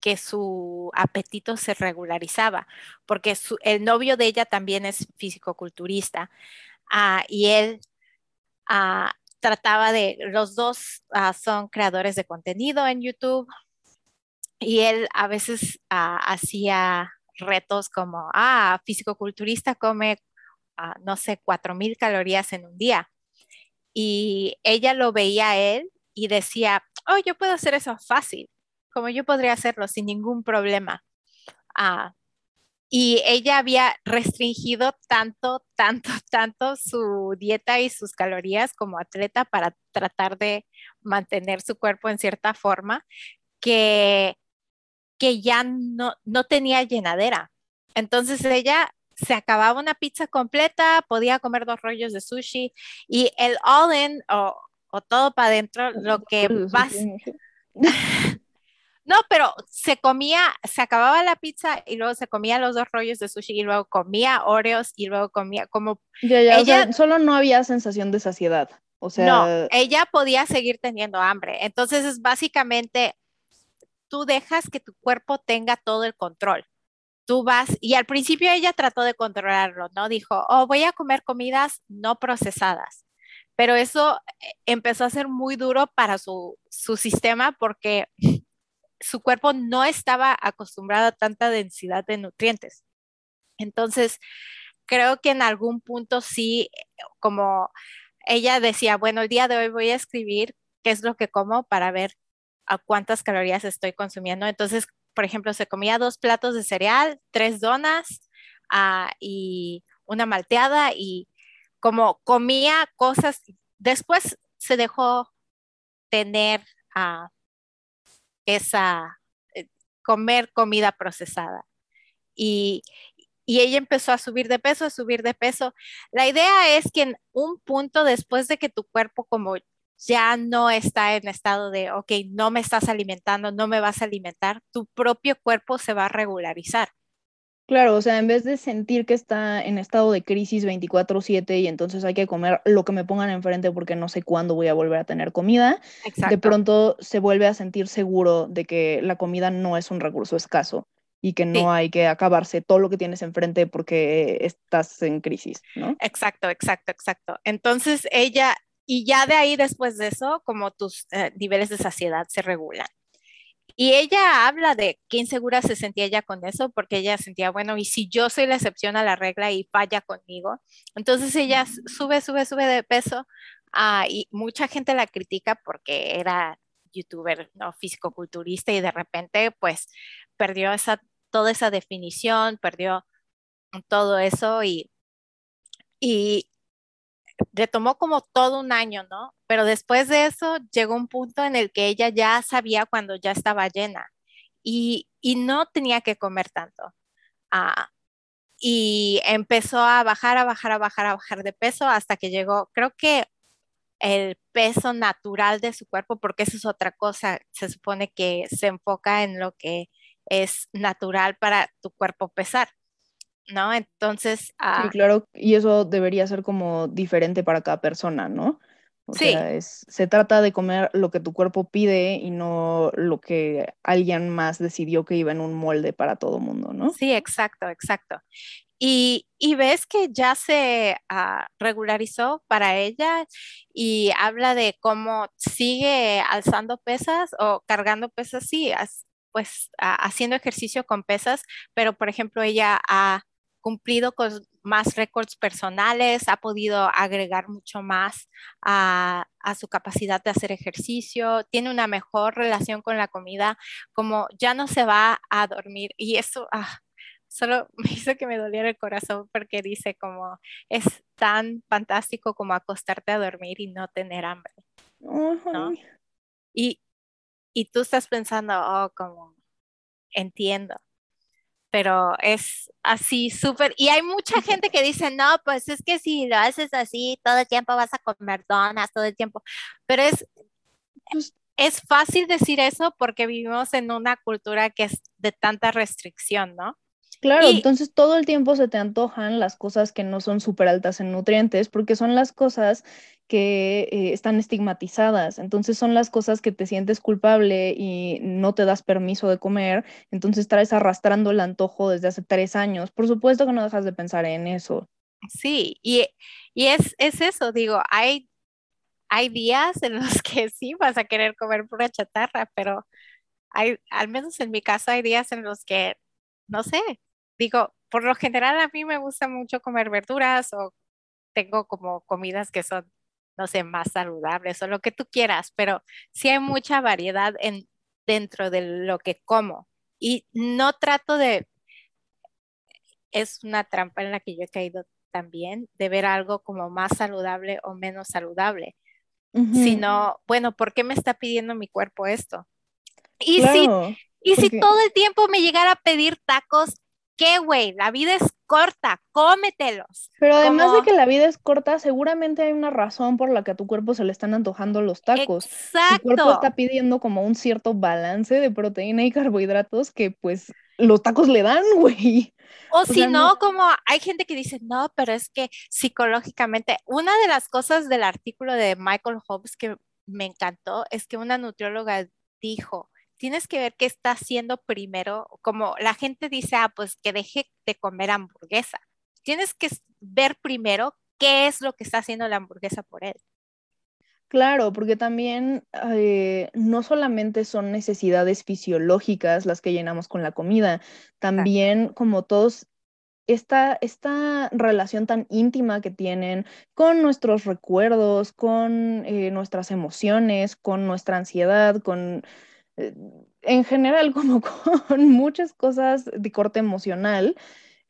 [SPEAKER 3] que su apetito se regularizaba, porque el novio de ella también es físico-culturista ah, y él ah, trataba de, los dos ah, son creadores de contenido en YouTube y él a veces hacía retos como, ah, físico-culturista come, no sé, cuatro mil calorías en un día y ella lo veía a él y decía, oh, yo puedo hacer eso fácil, como yo podría hacerlo sin ningún problema. Ah, y ella había restringido tanto, tanto, tanto su dieta y sus calorías como atleta para tratar de mantener su cuerpo en cierta forma que, que ya no, no tenía llenadera. Entonces ella se acababa una pizza completa, podía comer dos rollos de sushi y el all in o, todo para adentro, lo que vas... No, pero se comía, se acababa la pizza y luego se comía los dos rollos de sushi y luego comía Oreos y luego comía como...
[SPEAKER 1] Ya, ya, ella, solo no había sensación de saciedad. O sea...
[SPEAKER 3] No, ella podía seguir teniendo hambre. Entonces es básicamente, tú dejas que tu cuerpo tenga todo el control tú vas, y al principio ella trató de controlarlo, ¿no? Dijo, oh, voy a comer comidas no procesadas, pero eso eh, empezó a ser muy duro para su, su sistema porque su cuerpo no estaba acostumbrado a tanta densidad de nutrientes. Entonces, creo que en algún punto sí, como ella decía, bueno, el día de hoy voy a escribir qué es lo que como para ver a cuántas calorías estoy consumiendo. Entonces, por ejemplo, se comía dos platos de cereal, tres donas ah, y una malteada y como comía cosas, después se dejó tener uh, esa, eh, comer comida procesada. Y, y ella empezó a subir de peso, a subir de peso. La idea es que en un punto después de que tu cuerpo como ya no está en estado de, ok, no me estás alimentando, no me vas a alimentar, tu propio cuerpo se va a regularizar.
[SPEAKER 1] Claro, o sea, en vez de sentir que está en estado de crisis 24/7 y entonces hay que comer lo que me pongan enfrente porque no sé cuándo voy a volver a tener comida, de pronto se vuelve a sentir seguro de que la comida no es un recurso escaso y que no hay que acabarse todo lo que tienes enfrente porque estás en crisis, ¿no?
[SPEAKER 3] Exacto, exacto, exacto. Entonces ella y ya de ahí, después de eso, como tus eh, niveles de saciedad se regulan. Y ella habla de qué insegura se sentía ella con eso, porque ella sentía, bueno, y si yo soy la excepción a la regla y falla conmigo, entonces ella sube, sube, sube de peso ah, y mucha gente la critica porque era youtuber, ¿no? Fisicoculturista y de repente pues perdió esa, toda esa definición, perdió todo eso y, y retomó como todo un año, ¿no? Pero después de eso llegó un punto en el que ella ya sabía cuando ya estaba llena y, y no tenía que comer tanto. Ah, y empezó a bajar, a bajar, a bajar, a bajar de peso hasta que llegó, creo que el peso natural de su cuerpo, porque eso es otra cosa, se supone que se enfoca en lo que es natural para tu cuerpo pesar, ¿no? Entonces...
[SPEAKER 1] Sí,
[SPEAKER 3] ah,
[SPEAKER 1] claro, y eso debería ser como diferente para cada persona, ¿no? O
[SPEAKER 3] Sí.
[SPEAKER 1] sea, es, se trata de comer lo que tu cuerpo pide y no lo que alguien más decidió que iba en un molde para todo mundo, ¿no?
[SPEAKER 3] sí, exacto, exacto. Y, y ves que ya se ah, regularizó para ella y habla de cómo sigue alzando pesas o cargando pesas, sí, as- pues ah, haciendo ejercicio con pesas, pero por ejemplo ella ha cumplido con más récords personales, ha podido agregar mucho más a, a su capacidad de hacer ejercicio, tiene una mejor relación con la comida, como ya no se va a dormir. Y eso... ah, Solo me hizo que me doliera el corazón porque dice como es tan fantástico como acostarte a dormir y no tener hambre, ¿no? Y, y tú estás pensando, oh, como entiendo, pero es así súper, y hay mucha gente que dice, no, pues es que si lo haces así, todo el tiempo vas a comer donas, todo el tiempo, pero es,
[SPEAKER 1] pues,
[SPEAKER 3] es fácil decir eso porque vivimos en una cultura que es de tanta restricción, ¿no?
[SPEAKER 1] Claro,
[SPEAKER 3] Y
[SPEAKER 1] entonces todo el tiempo se te antojan las cosas que no son súper altas en nutrientes, porque son las cosas que eh, están estigmatizadas, entonces son las cosas que te sientes culpable y no te das permiso de comer, entonces traes arrastrando el antojo desde hace tres años. Por supuesto que no dejas de pensar en eso.
[SPEAKER 3] Sí, y, y es, es eso, digo, hay, hay días en los que sí vas a querer comer pura chatarra, pero hay, al menos en mi caso, hay días en los que, no sé, digo, por lo general a mí me gusta mucho comer verduras o tengo como comidas que son, no sé, más saludables o lo que tú quieras, pero sí hay mucha variedad en, dentro de lo que como. Y no trato de, es una trampa en la que yo he caído también, de ver algo como más saludable o menos saludable,
[SPEAKER 1] Ujú,
[SPEAKER 3] sino, bueno, ¿por qué me está pidiendo mi cuerpo esto? Y si,
[SPEAKER 1] Claro,
[SPEAKER 3] y si
[SPEAKER 1] porque
[SPEAKER 3] todo el tiempo me llegara a pedir tacos, ¿qué, güey? La vida es corta, cómetelos.
[SPEAKER 1] Pero además de que la vida es corta, seguramente hay una razón por la que a tu cuerpo se le están antojando los tacos. Tu cuerpo
[SPEAKER 3] exacto.
[SPEAKER 1] está pidiendo como un cierto balance de proteína y carbohidratos que pues los tacos le dan, güey.
[SPEAKER 3] O
[SPEAKER 1] O
[SPEAKER 3] si
[SPEAKER 1] sea, no,
[SPEAKER 3] no, como hay gente que dice, no, pero es que psicológicamente, una de las cosas del artículo de Michael Hobbes que me encantó es que una nutrióloga dijo, tienes que ver qué está haciendo primero, como la gente dice, ah, pues que deje de comer hamburguesa. Tienes que ver primero qué es lo que está haciendo la hamburguesa por él.
[SPEAKER 1] claro, porque también eh, no solamente son necesidades fisiológicas las que llenamos con la comida,
[SPEAKER 3] Exacto.
[SPEAKER 1] también como todos esta, esta relación tan íntima que tienen con nuestros recuerdos, con eh, nuestras emociones, con nuestra ansiedad, con, en general, como con muchas cosas de corte emocional.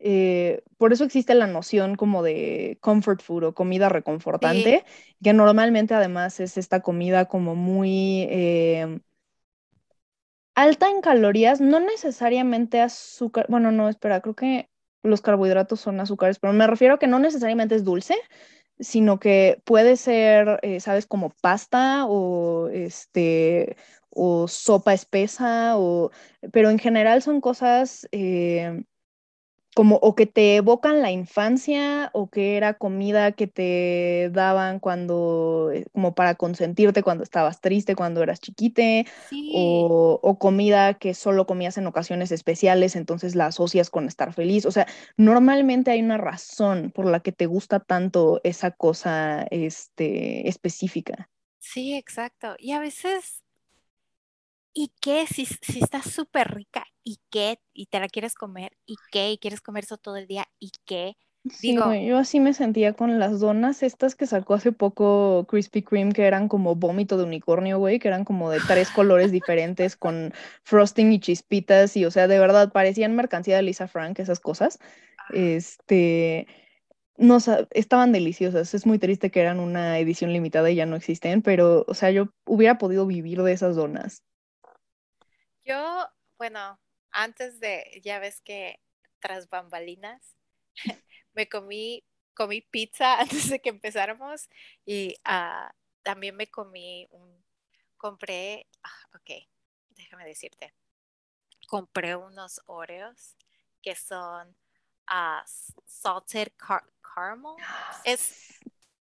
[SPEAKER 1] Eh, por eso existe la noción como de comfort food o comida
[SPEAKER 3] Sí,
[SPEAKER 1] reconfortante, que normalmente además es esta comida como muy eh, alta en calorías, no necesariamente azúcar, bueno, no, espera, creo que los carbohidratos son azúcares, pero me refiero a que no necesariamente es dulce, sino que puede ser, eh, ¿sabes? Como pasta o este o sopa espesa o pero en general son cosas eh, como o que te evocan la infancia o que era comida que te daban cuando, eh, como para consentirte cuando estabas triste, cuando eras chiquite,
[SPEAKER 3] sí,
[SPEAKER 1] o, o comida que solo comías en ocasiones especiales, entonces la asocias con estar feliz. O sea, normalmente hay una razón por la que te gusta tanto esa cosa, este, específica.
[SPEAKER 3] sí, exacto. Y a veces ¿Y qué? Si, si está súper rica, ¿y qué? Y te la quieres comer, ¿y qué? Y quieres comer eso todo el día, ¿y qué? Digo,
[SPEAKER 1] yo así me sentía con las donas estas que sacó hace poco Krispy Kreme, que eran como vómito de unicornio, güey, que eran como de tres colores diferentes con frosting y chispitas y, o sea, de verdad parecían mercancía de Lisa Frank, esas cosas. Este, no, estaban deliciosas. Es muy triste que eran una edición limitada y ya no existen, pero, o sea, yo hubiera podido vivir de esas donas.
[SPEAKER 3] Yo, bueno, antes de, ya ves que tras bambalinas, me comí, comí pizza antes de que empezáramos y uh, también me comí un, compré, ah, ok, déjame decirte, compré unos Oreos que son uh, salted car caramel. Es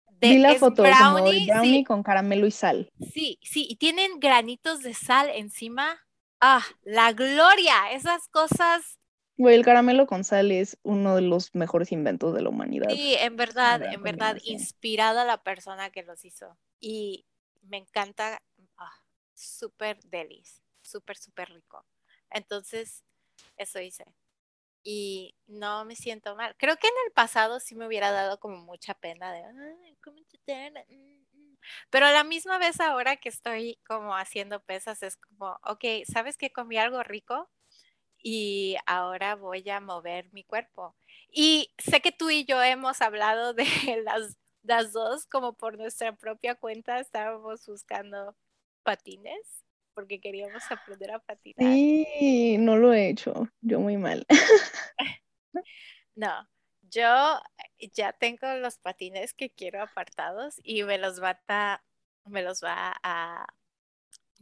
[SPEAKER 1] de, Vi la foto brownie, como brownie con caramelo y sal.
[SPEAKER 3] Sí, sí, y tienen granitos de sal encima. Ah, la gloria, esas cosas
[SPEAKER 1] Güey, el caramelo con sal es uno de los mejores inventos de la humanidad.
[SPEAKER 3] Sí, en verdad, en verdad, inspirada la persona que los hizo. Y me encanta, ah, súper delis, súper, súper rico. Entonces, eso hice. Y no me siento mal. Creo que en el pasado sí me hubiera dado como mucha pena de, pero a la misma vez ahora que estoy como haciendo pesas, es como, ok, ¿sabes que comí algo rico? y ahora voy a mover mi cuerpo. Y sé que tú y yo hemos hablado de las, las dos, como por nuestra propia cuenta estábamos buscando patines porque queríamos aprender a patinar.
[SPEAKER 1] Sí, no lo he hecho, yo muy mal.
[SPEAKER 3] no, yo ya tengo los patines que quiero apartados y me los va a, me los va a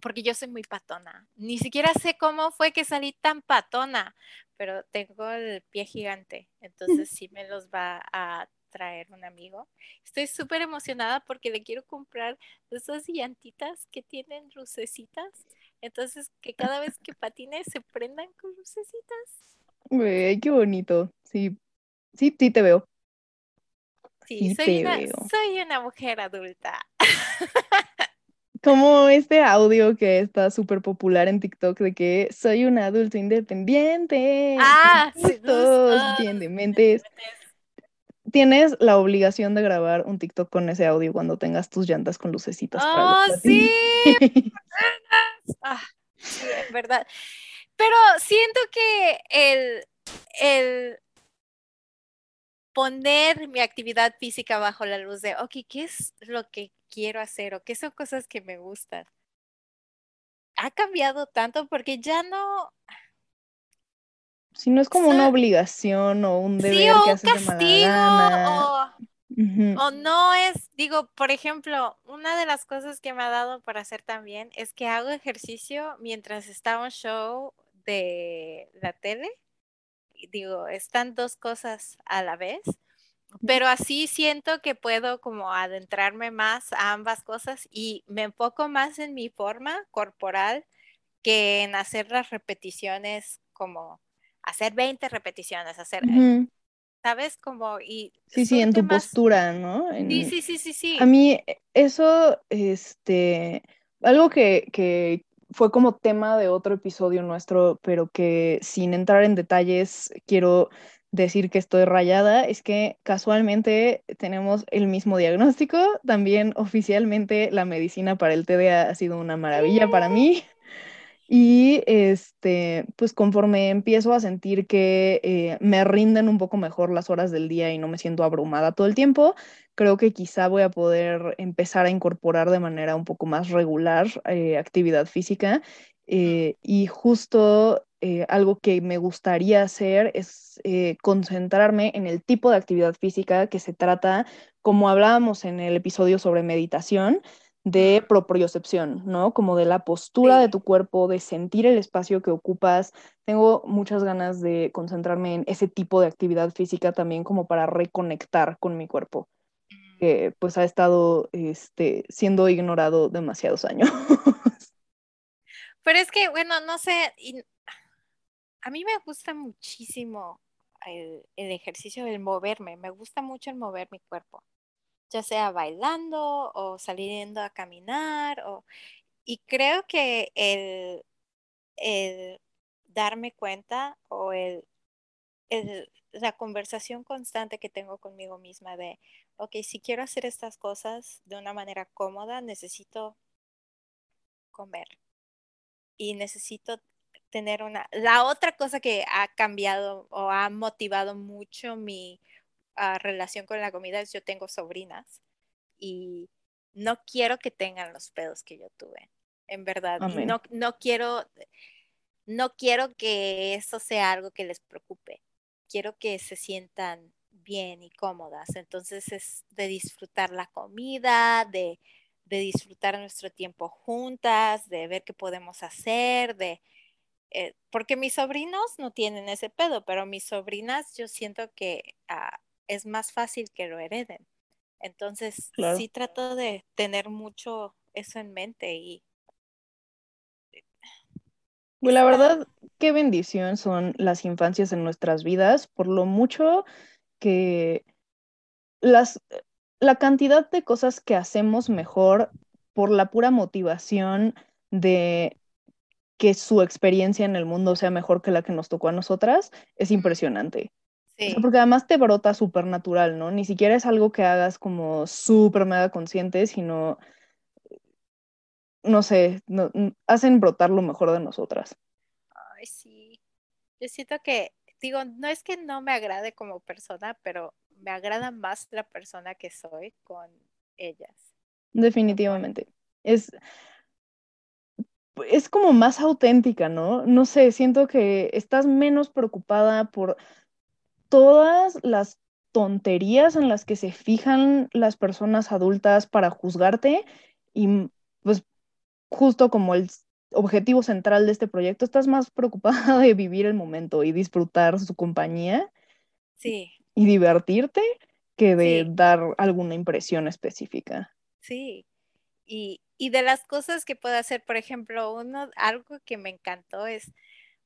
[SPEAKER 3] porque yo soy muy patona. Ni siquiera sé cómo fue que salí tan patona, pero tengo el pie gigante, entonces sí me los va a traer un amigo. Estoy súper emocionada porque le quiero comprar esas llantitas que tienen lucecitas, entonces que cada vez que patine se prendan con lucecitas.
[SPEAKER 1] Qué bonito. Sí, sí, sí te veo.
[SPEAKER 3] Sí, soy, una, soy una mujer adulta.
[SPEAKER 1] Como este audio que está súper popular en TikTok de que soy un adulto independiente.
[SPEAKER 3] Ah,
[SPEAKER 1] todos bien de mentes. Tienes la obligación de grabar un TikTok con ese audio cuando tengas tus llantas con lucecitas.
[SPEAKER 3] ¡Oh, sí! ah, sí, es verdad. Pero siento que el, el poner mi actividad física bajo la luz de, ok, ¿qué es lo que quiero hacer o qué son cosas que me gustan. Ha cambiado tanto porque ya no...
[SPEAKER 1] Si no es como una obligación o un deber
[SPEAKER 3] sí,
[SPEAKER 1] que
[SPEAKER 3] haces castigo, O, o no es, digo, por ejemplo, una de las cosas que me ha dado para hacer también es que hago ejercicio mientras está un show de la tele. Digo, están dos cosas a la vez pero así siento que puedo como adentrarme más a ambas cosas y me enfoco más en mi forma corporal que en hacer las repeticiones como hacer 20 repeticiones, hacer, ¿sabes? Como y...
[SPEAKER 1] Sí, sí, en tu postura, ¿no?
[SPEAKER 3] Sí, sí, sí, sí, sí.
[SPEAKER 1] A mí eso, este, algo que, que fue como tema de otro episodio nuestro, pero que sin entrar en detalles quiero decir que estoy rayada es que casualmente tenemos el mismo diagnóstico. También oficialmente la medicina para el TDA ha sido una maravilla para mí. Y este, pues conforme empiezo a sentir que eh, me rinden un poco mejor las horas del día y no me siento abrumada todo el tiempo, creo que quizá voy a poder empezar a incorporar de manera un poco más regular eh, actividad física. Eh, y justo algo que me gustaría hacer es concentrarme en el tipo de actividad física que se trata, como hablábamos en el episodio sobre meditación, de propriocepción, ¿no? Como de la postura de tu cuerpo, de sentir el espacio que ocupas. Tengo muchas ganas de concentrarme en ese tipo de actividad física también como para reconectar con mi cuerpo, que pues ha estado este, siendo ignorado demasiados años.
[SPEAKER 3] Pero es que, bueno, no sé, a mí me gusta muchísimo el, ejercicio del moverme, me gusta mucho el mover mi cuerpo, ya sea bailando o saliendo a caminar, o, y creo que el, darme cuenta o el, la conversación constante que tengo conmigo misma de, ok, si quiero hacer estas cosas de una manera cómoda, necesito comer. Y necesito tener una... La otra cosa que ha cambiado o ha motivado mucho mi uh, relación con la comida es yo tengo sobrinas y no quiero que tengan los pedos que yo tuve, en verdad. Y no, no quiero, no quiero que eso sea algo que les preocupe. Quiero que se sientan bien y cómodas. Entonces es de disfrutar la comida, de, de disfrutar nuestro tiempo juntas, de ver qué podemos hacer, de eh, porque mis sobrinos no tienen ese pedo, pero mis sobrinas yo siento que ah, es más fácil que lo hereden. Entonces, sí trato de tener mucho eso en mente y...
[SPEAKER 1] Pues la verdad, qué bendición son las infancias en nuestras vidas, por lo mucho que las, la cantidad de cosas que hacemos mejor por la pura motivación de que su experiencia en el mundo sea mejor que la que nos tocó a nosotras, es impresionante. Porque además te brota súper natural, ¿no? Ni siquiera es algo que hagas como súper mega consciente, sino, no sé, no, hacen brotar lo mejor de nosotras.
[SPEAKER 3] Ay, sí. Yo siento que, digo, no es que no me agrade como persona, pero me agrada más la persona que soy con ellas.
[SPEAKER 1] Definitivamente. Es, es como más auténtica, ¿no? No sé, siento que estás menos preocupada por todas las tonterías en las que se fijan las personas adultas para juzgarte y pues justo como el objetivo central de este proyecto, estás más preocupada de vivir el momento y disfrutar su compañía.
[SPEAKER 3] Sí.
[SPEAKER 1] Y divertirte que de dar alguna impresión específica.
[SPEAKER 3] Sí. Y, y de las cosas que puedo hacer, por ejemplo, uno, algo que me encantó es,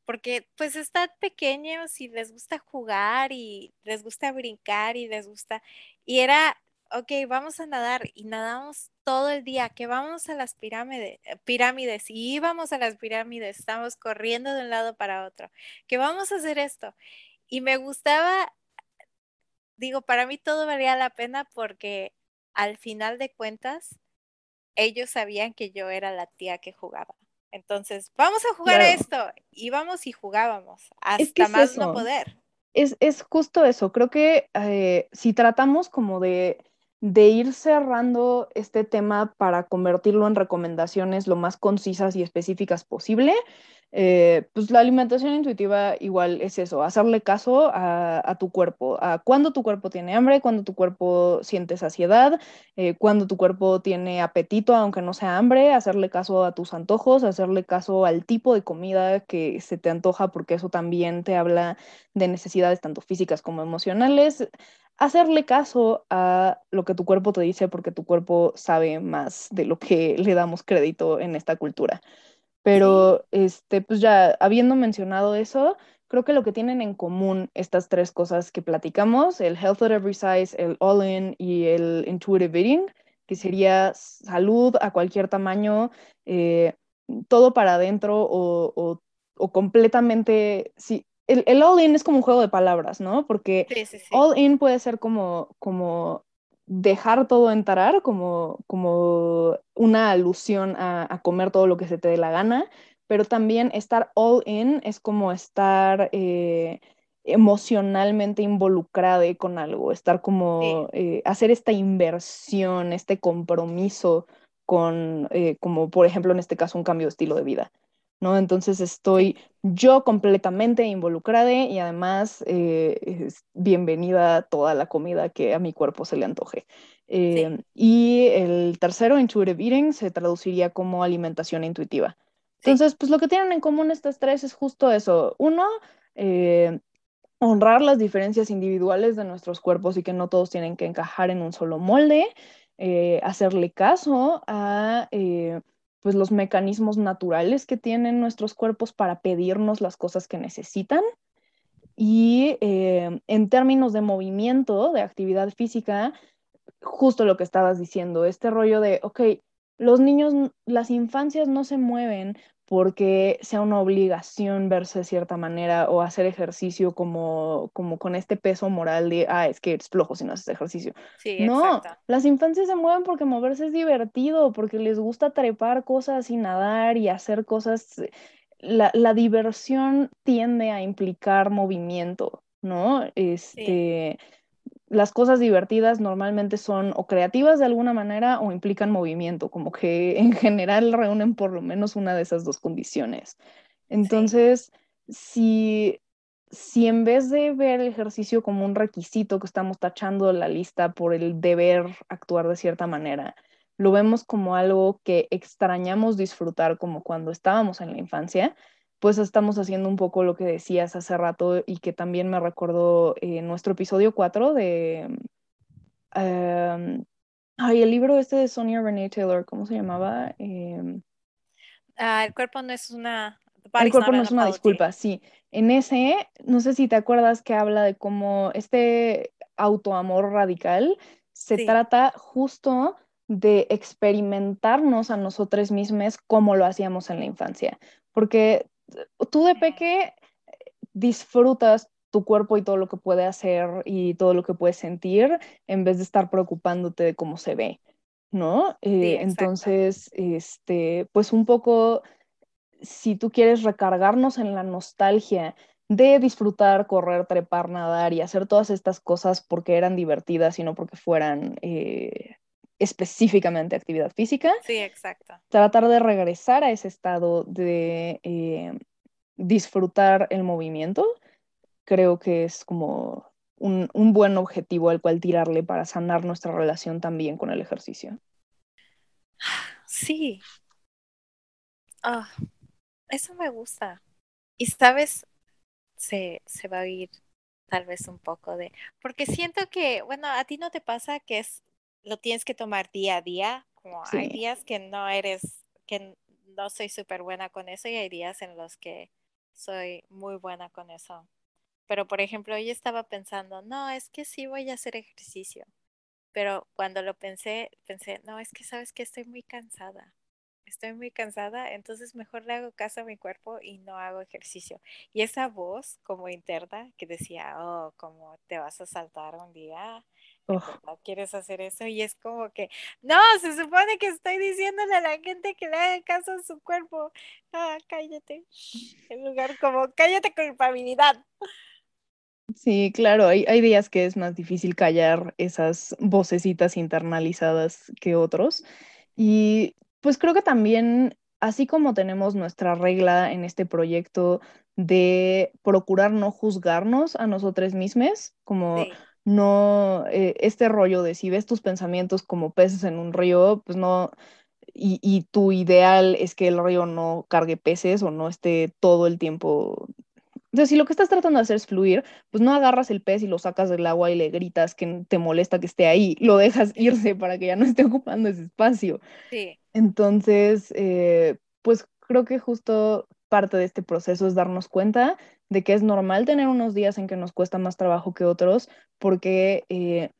[SPEAKER 3] porque pues están pequeños y les gusta jugar y les gusta brincar y les gusta, y era, ok, vamos a nadar y nadamos todo el día, que vamos a las pirámides, pirámides y íbamos a las pirámides, estamos corriendo de un lado para otro, que vamos a hacer esto. Y me gustaba, digo, para mí todo valía la pena porque al final de cuentas, ellos sabían que yo era la tía que jugaba. Entonces, vamos a jugar a esto. Íbamos y jugábamos hasta más no poder.
[SPEAKER 1] Es, es, justo eso. Creo que eh, si tratamos como de, de ir cerrando este tema para convertirlo en recomendaciones lo más concisas y específicas posible, eh, pues la alimentación intuitiva igual es eso, hacerle caso a, tu cuerpo, a cuando tu cuerpo tiene hambre, cuando tu cuerpo siente saciedad, eh, cuando tu cuerpo tiene apetito, aunque no sea hambre, hacerle caso a tus antojos, hacerle caso al tipo de comida que se te antoja, porque eso también te habla de necesidades tanto físicas como emocionales. Hacerle caso a lo que tu cuerpo te dice porque tu cuerpo sabe más de lo que le damos crédito en esta cultura. Pero, este, pues ya habiendo mencionado eso, creo que lo que tienen en común estas tres cosas que platicamos, el health at every size, el all-in y el intuitive eating, que sería salud a cualquier tamaño, eh, todo para adentro o, o, completamente, sí, el, el all-in es como un juego de palabras, ¿no? Porque all-in puede ser como, como dejar todo entrar como, como una alusión a, comer todo lo que se te dé la gana, pero también estar all in es como estar eh, emocionalmente involucrada con algo, estar como, eh, hacer esta inversión, este compromiso con, eh, como por ejemplo en este caso, un cambio de estilo de vida. ¿No? Entonces estoy yo completamente involucrada y además eh, es bienvenida toda la comida que a mi cuerpo se le antoje. Em, y el tercero, intuitive eating, se traduciría como alimentación intuitiva. Entonces, pues lo que tienen en común estas tres es justo eso. Uno, eh, honrar las diferencias individuales de nuestros cuerpos y que no todos tienen que encajar en un solo molde, eh, hacerle caso a pues los mecanismos naturales que tienen nuestros cuerpos para pedirnos las cosas que necesitan. Y eh, en términos de movimiento, de actividad física, justo lo que estabas diciendo, este rollo de, ok, los niños, las infancias no se mueven porque sea una obligación verse de cierta manera o hacer ejercicio como, como con este peso moral de, ah, es que eres flojo si no haces ejercicio.
[SPEAKER 3] Sí,
[SPEAKER 1] no,
[SPEAKER 3] exacto.
[SPEAKER 1] las infancias se mueven porque moverse es divertido, porque les gusta trepar cosas y nadar y hacer cosas. La, la diversión tiende a implicar movimiento, ¿no? Este, las cosas divertidas normalmente son o creativas de alguna manera o implican movimiento, como que en general reúnen por lo menos una de esas dos condiciones. Entonces, si, si en vez de ver el ejercicio como un requisito que estamos tachando la lista por el deber actuar de cierta manera, lo vemos como algo que extrañamos disfrutar como cuando estábamos en la infancia, pues estamos haciendo un poco lo que decías hace rato y que también me recordó eh, nuestro episodio 4 de... Um, ay, el libro este de Sonia Renee Taylor, ¿cómo se llamaba? Eh,
[SPEAKER 3] ah, el cuerpo no es una...
[SPEAKER 1] El cuerpo no es una disculpa, sí. En ese, no sé si te acuerdas que habla de cómo este autoamor radical se
[SPEAKER 3] Sí.
[SPEAKER 1] trata justo de experimentarnos a nosotros mismos como lo hacíamos en la infancia. Porque tú de peque disfrutas tu cuerpo y todo lo que puede hacer y todo lo que puedes sentir en vez de estar preocupándote de cómo se ve, ¿no? Eh, entonces, este, pues un poco, si tú quieres recargarnos en la nostalgia de disfrutar, correr, trepar, nadar y hacer todas estas cosas porque eran divertidas y no porque fueran eh, específicamente actividad física,
[SPEAKER 3] Sí, exacto.
[SPEAKER 1] tratar de regresar a ese estado de eh, disfrutar el movimiento, creo que es como un, un, buen objetivo al cual tirarle para sanar nuestra relación también con el ejercicio.
[SPEAKER 3] Sí. Oh, eso me gusta. Y sabes, se, se va a oír tal vez un poco de, porque siento que, bueno, a ti no te pasa que es, lo tienes que tomar día a día, como
[SPEAKER 1] Sí.
[SPEAKER 3] hay días que no eres, que no soy súper buena con eso y hay días en los que soy muy buena con eso. Pero, por ejemplo, hoy estaba pensando, no, es que sí voy a hacer ejercicio. Pero cuando lo pensé, pensé, no, es que sabes que estoy muy cansada. Estoy muy cansada, entonces mejor le hago caso a mi cuerpo y no hago ejercicio. Y esa voz como interna que decía, oh, como te vas a saltar un día, ¿en
[SPEAKER 1] Ugh.
[SPEAKER 3] verdad quieres hacer eso? Y es como que, no, se supone que estoy diciéndole a la gente que le haga caso a su cuerpo. Ah, cállate. En lugar como, cállate culpabilidad.
[SPEAKER 1] Sí, claro, hay, hay días que es más difícil callar esas vocecitas internalizadas que otros. Y pues creo que también, así como tenemos nuestra regla en este proyecto de procurar no juzgarnos a nosotros mismos, como
[SPEAKER 3] Sí,
[SPEAKER 1] no, eh, este rollo de si ves tus pensamientos como peces en un río, pues no, y, y tu ideal es que el río no cargue peces o no esté todo el tiempo o sea, si lo que estás tratando de hacer es fluir, pues no agarras el pez y lo sacas del agua y le gritas que te molesta que esté ahí, lo dejas irse para que ya no esté ocupando ese espacio.
[SPEAKER 3] sí,
[SPEAKER 1] Entonces, eh, pues creo que justo parte de este proceso es darnos cuenta de que es normal tener unos días en que nos cuesta más trabajo que otros, porque eh,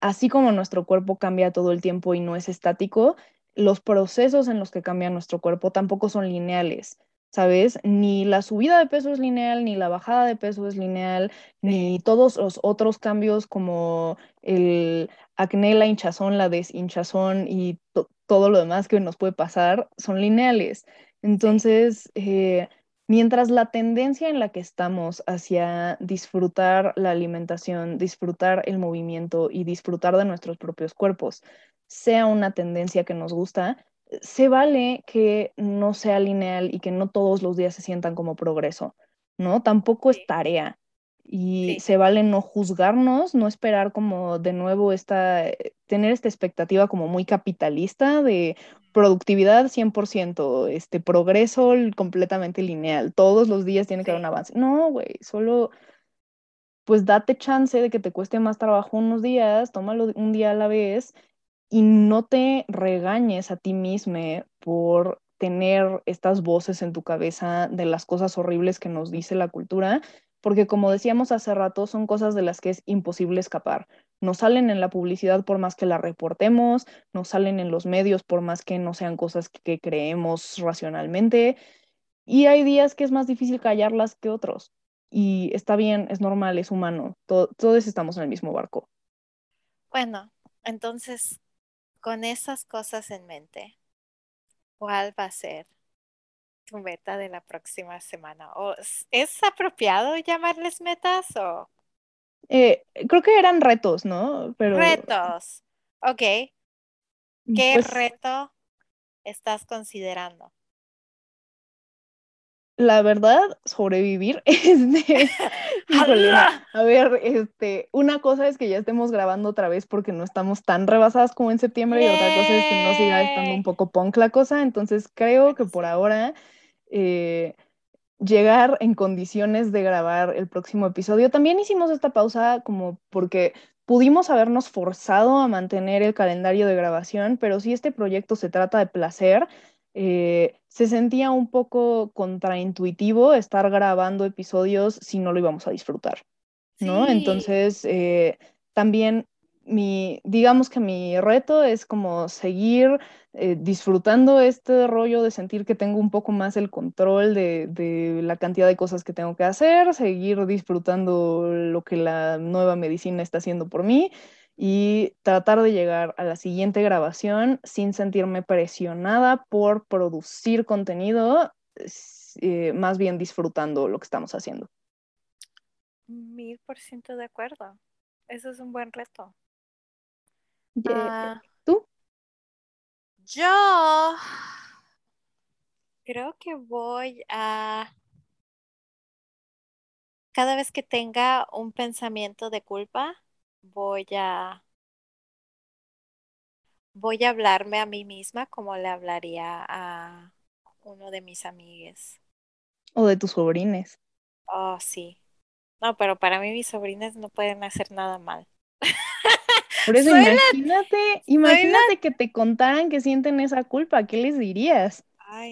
[SPEAKER 1] así como nuestro cuerpo cambia todo el tiempo y no es estático, los procesos en los que cambia nuestro cuerpo tampoco son lineales, ¿sabes? Ni la subida de peso es lineal, ni la bajada de peso es lineal, ni todos los otros cambios como el acné, la hinchazón, la deshinchazón y to- todo lo demás que nos puede pasar son lineales. Entonces, eh, Mientras la tendencia en la que estamos hacia disfrutar la alimentación, disfrutar el movimiento y disfrutar de nuestros propios cuerpos sea una tendencia que nos gusta, se vale que no sea lineal y que no todos los días se sientan como progreso, ¿no? Tampoco es tarea. Y
[SPEAKER 3] sí.
[SPEAKER 1] se vale no juzgarnos, no esperar como de nuevo esta, tener esta expectativa como muy capitalista de productividad 100%, este progreso completamente lineal, todos los días tiene que haber un avance. No, güey, solo pues date chance de que te cueste más trabajo unos días, tómalo un día a la vez y no te regañes a ti mismo por tener estas voces en tu cabeza de las cosas horribles que nos dice la cultura, porque como decíamos hace rato, son cosas de las que es imposible escapar. Nos salen en la publicidad por más que la reportemos, nos salen en los medios por más que no sean cosas que creemos racionalmente, y hay días que es más difícil callarlas que otros. Y está bien, es normal, es humano, todos estamos en el mismo barco.
[SPEAKER 3] Bueno, entonces, con esas cosas en mente, ¿cuál va a ser tu meta de la próxima semana? ¿O ¿Es apropiado llamarles metas o...?
[SPEAKER 1] Eh, creo que eran retos, ¿no?
[SPEAKER 3] Pero... Retos. Ok. ¿Qué pues reto estás considerando?
[SPEAKER 1] la verdad, sobrevivir. Este, a ver, este, una cosa es que ya estemos grabando otra vez porque no estamos tan rebasadas como en septiembre y otra cosa es que no siga estando un poco punk la cosa. Entonces creo que por ahora eh, llegar en condiciones de grabar el próximo episodio. También hicimos esta pausa como porque pudimos habernos forzado a mantener el calendario de grabación, pero si este proyecto se trata de placer, eh, se sentía un poco contraintuitivo estar grabando episodios si no lo íbamos a disfrutar, ¿no? Entonces, eh, también mi, digamos que mi reto es como seguir eh, disfrutando este rollo de sentir que tengo un poco más el control de, la cantidad de cosas que tengo que hacer, seguir disfrutando lo que la nueva medicina está haciendo por mí y tratar de llegar a la siguiente grabación sin sentirme presionada por producir contenido, eh, más bien disfrutando lo que estamos haciendo.
[SPEAKER 3] Mil por ciento de acuerdo. Eso es un buen reto.
[SPEAKER 1] Ah. ¿Tú?
[SPEAKER 3] Yo creo que voy a... Cada vez que tenga un pensamiento de culpa, voy a voy a hablarme a mí misma como le hablaría a uno de mis amigues.
[SPEAKER 1] O de tus sobrines.
[SPEAKER 3] Oh, sí. No, pero para mí mis sobrines no pueden hacer nada mal.
[SPEAKER 1] Por eso imagínate, imagínate que te contaran que sienten esa culpa, ¿qué les dirías?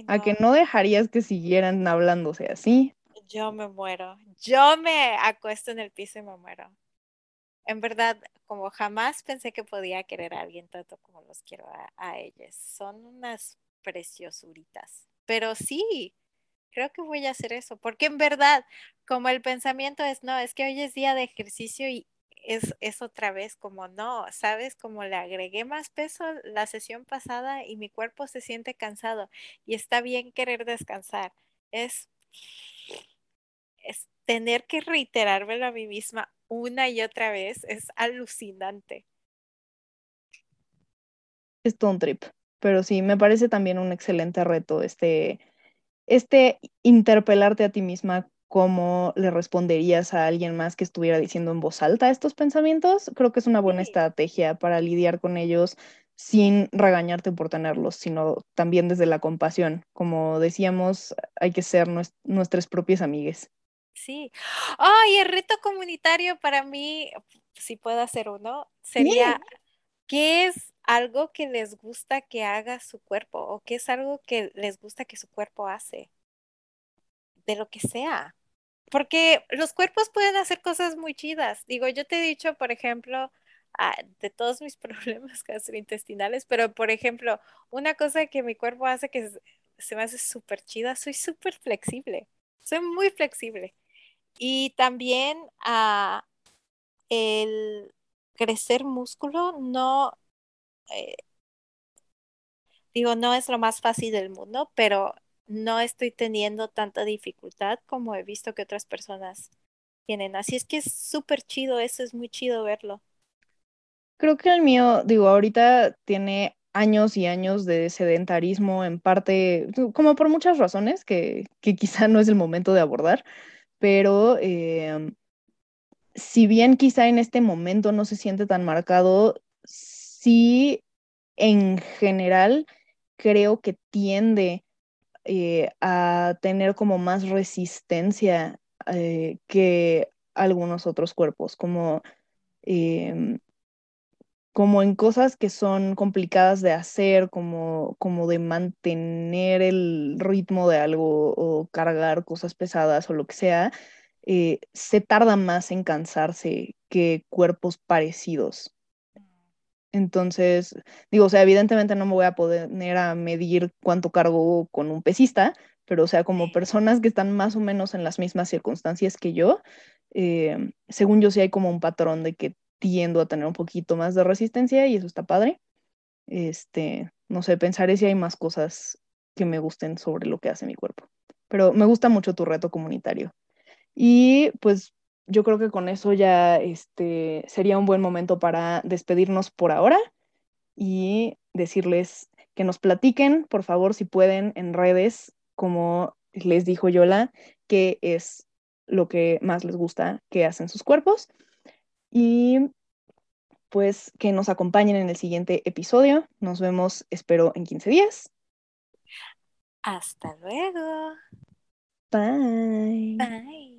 [SPEAKER 1] A que no dejarías que siguieran hablándose así.
[SPEAKER 3] Yo me muero. Yo me acuesto en el piso y me muero en verdad, como jamás pensé que podía querer a alguien tanto como los quiero a, ellos. Son unas preciosuritas. Pero sí, creo que voy a hacer eso, porque en verdad, como el pensamiento es, no, es que hoy es día de ejercicio y es, es otra vez como, no, sabes, como le agregué más peso la sesión pasada y mi cuerpo se siente cansado y está bien querer descansar. Es, es tener que reiterármelo a mí misma una y otra vez es alucinante.
[SPEAKER 1] Es todo un trip, pero sí, me parece también un excelente reto este, este interpelarte a ti misma cómo le responderías a alguien más que estuviera diciendo en voz alta estos pensamientos. Creo que es una buena estrategia para lidiar con ellos sin regañarte por tenerlos, sino también desde la compasión. Como decíamos, hay que ser nuestras propias amigas.
[SPEAKER 3] Sí. Ay, el reto comunitario para mí, si puedo hacer uno, sería, ¿qué es algo que les gusta que haga su cuerpo o qué es algo que les gusta que su cuerpo hace? De lo que sea. Porque los cuerpos pueden hacer cosas muy chidas. Digo, yo te he dicho, por ejemplo, ah, de todos mis problemas gastrointestinales, pero por ejemplo, una cosa que mi cuerpo hace que se me hace súper chida, soy súper flexible. Soy muy flexible. Y también ah, el crecer músculo no, eh, digo, no es lo más fácil del mundo, pero no estoy teniendo tanta dificultad como he visto que otras personas tienen. Así es que es súper chido, eso es muy chido verlo.
[SPEAKER 1] Creo que el mío, digo, ahorita tiene años y años de sedentarismo, en parte, como por muchas razones que, que quizá no es el momento de abordar, pero em, si bien quizá en este momento no se siente tan marcado, sí en general creo que tiende eh, a tener como más resistencia eh, que algunos otros cuerpos, como, em, como en cosas que son complicadas de hacer, como, como de mantener el ritmo de algo o cargar cosas pesadas o lo que sea, eh, se tarda más en cansarse que cuerpos parecidos. Entonces, digo, o sea, evidentemente no me voy a poner a medir cuánto cargo con un pesista, pero o sea, como personas que están más o menos en las mismas circunstancias que yo, eh, según yo sí hay como un patrón de que tiendo a tener un poquito más de resistencia y eso está padre. Este, no sé, pensaré si hay más cosas que me gusten sobre lo que hace mi cuerpo. Pero me gusta mucho tu reto comunitario. Y pues yo creo que con eso ya este, sería un buen momento para despedirnos por ahora y decirles que nos platiquen, por favor, si pueden, en redes, como les dijo Yola, qué es lo que más les gusta que hacen sus cuerpos. Y pues que nos acompañen en el siguiente episodio. Nos vemos, espero, en 15 días.
[SPEAKER 3] Hasta luego.
[SPEAKER 1] Bye.
[SPEAKER 3] Bye.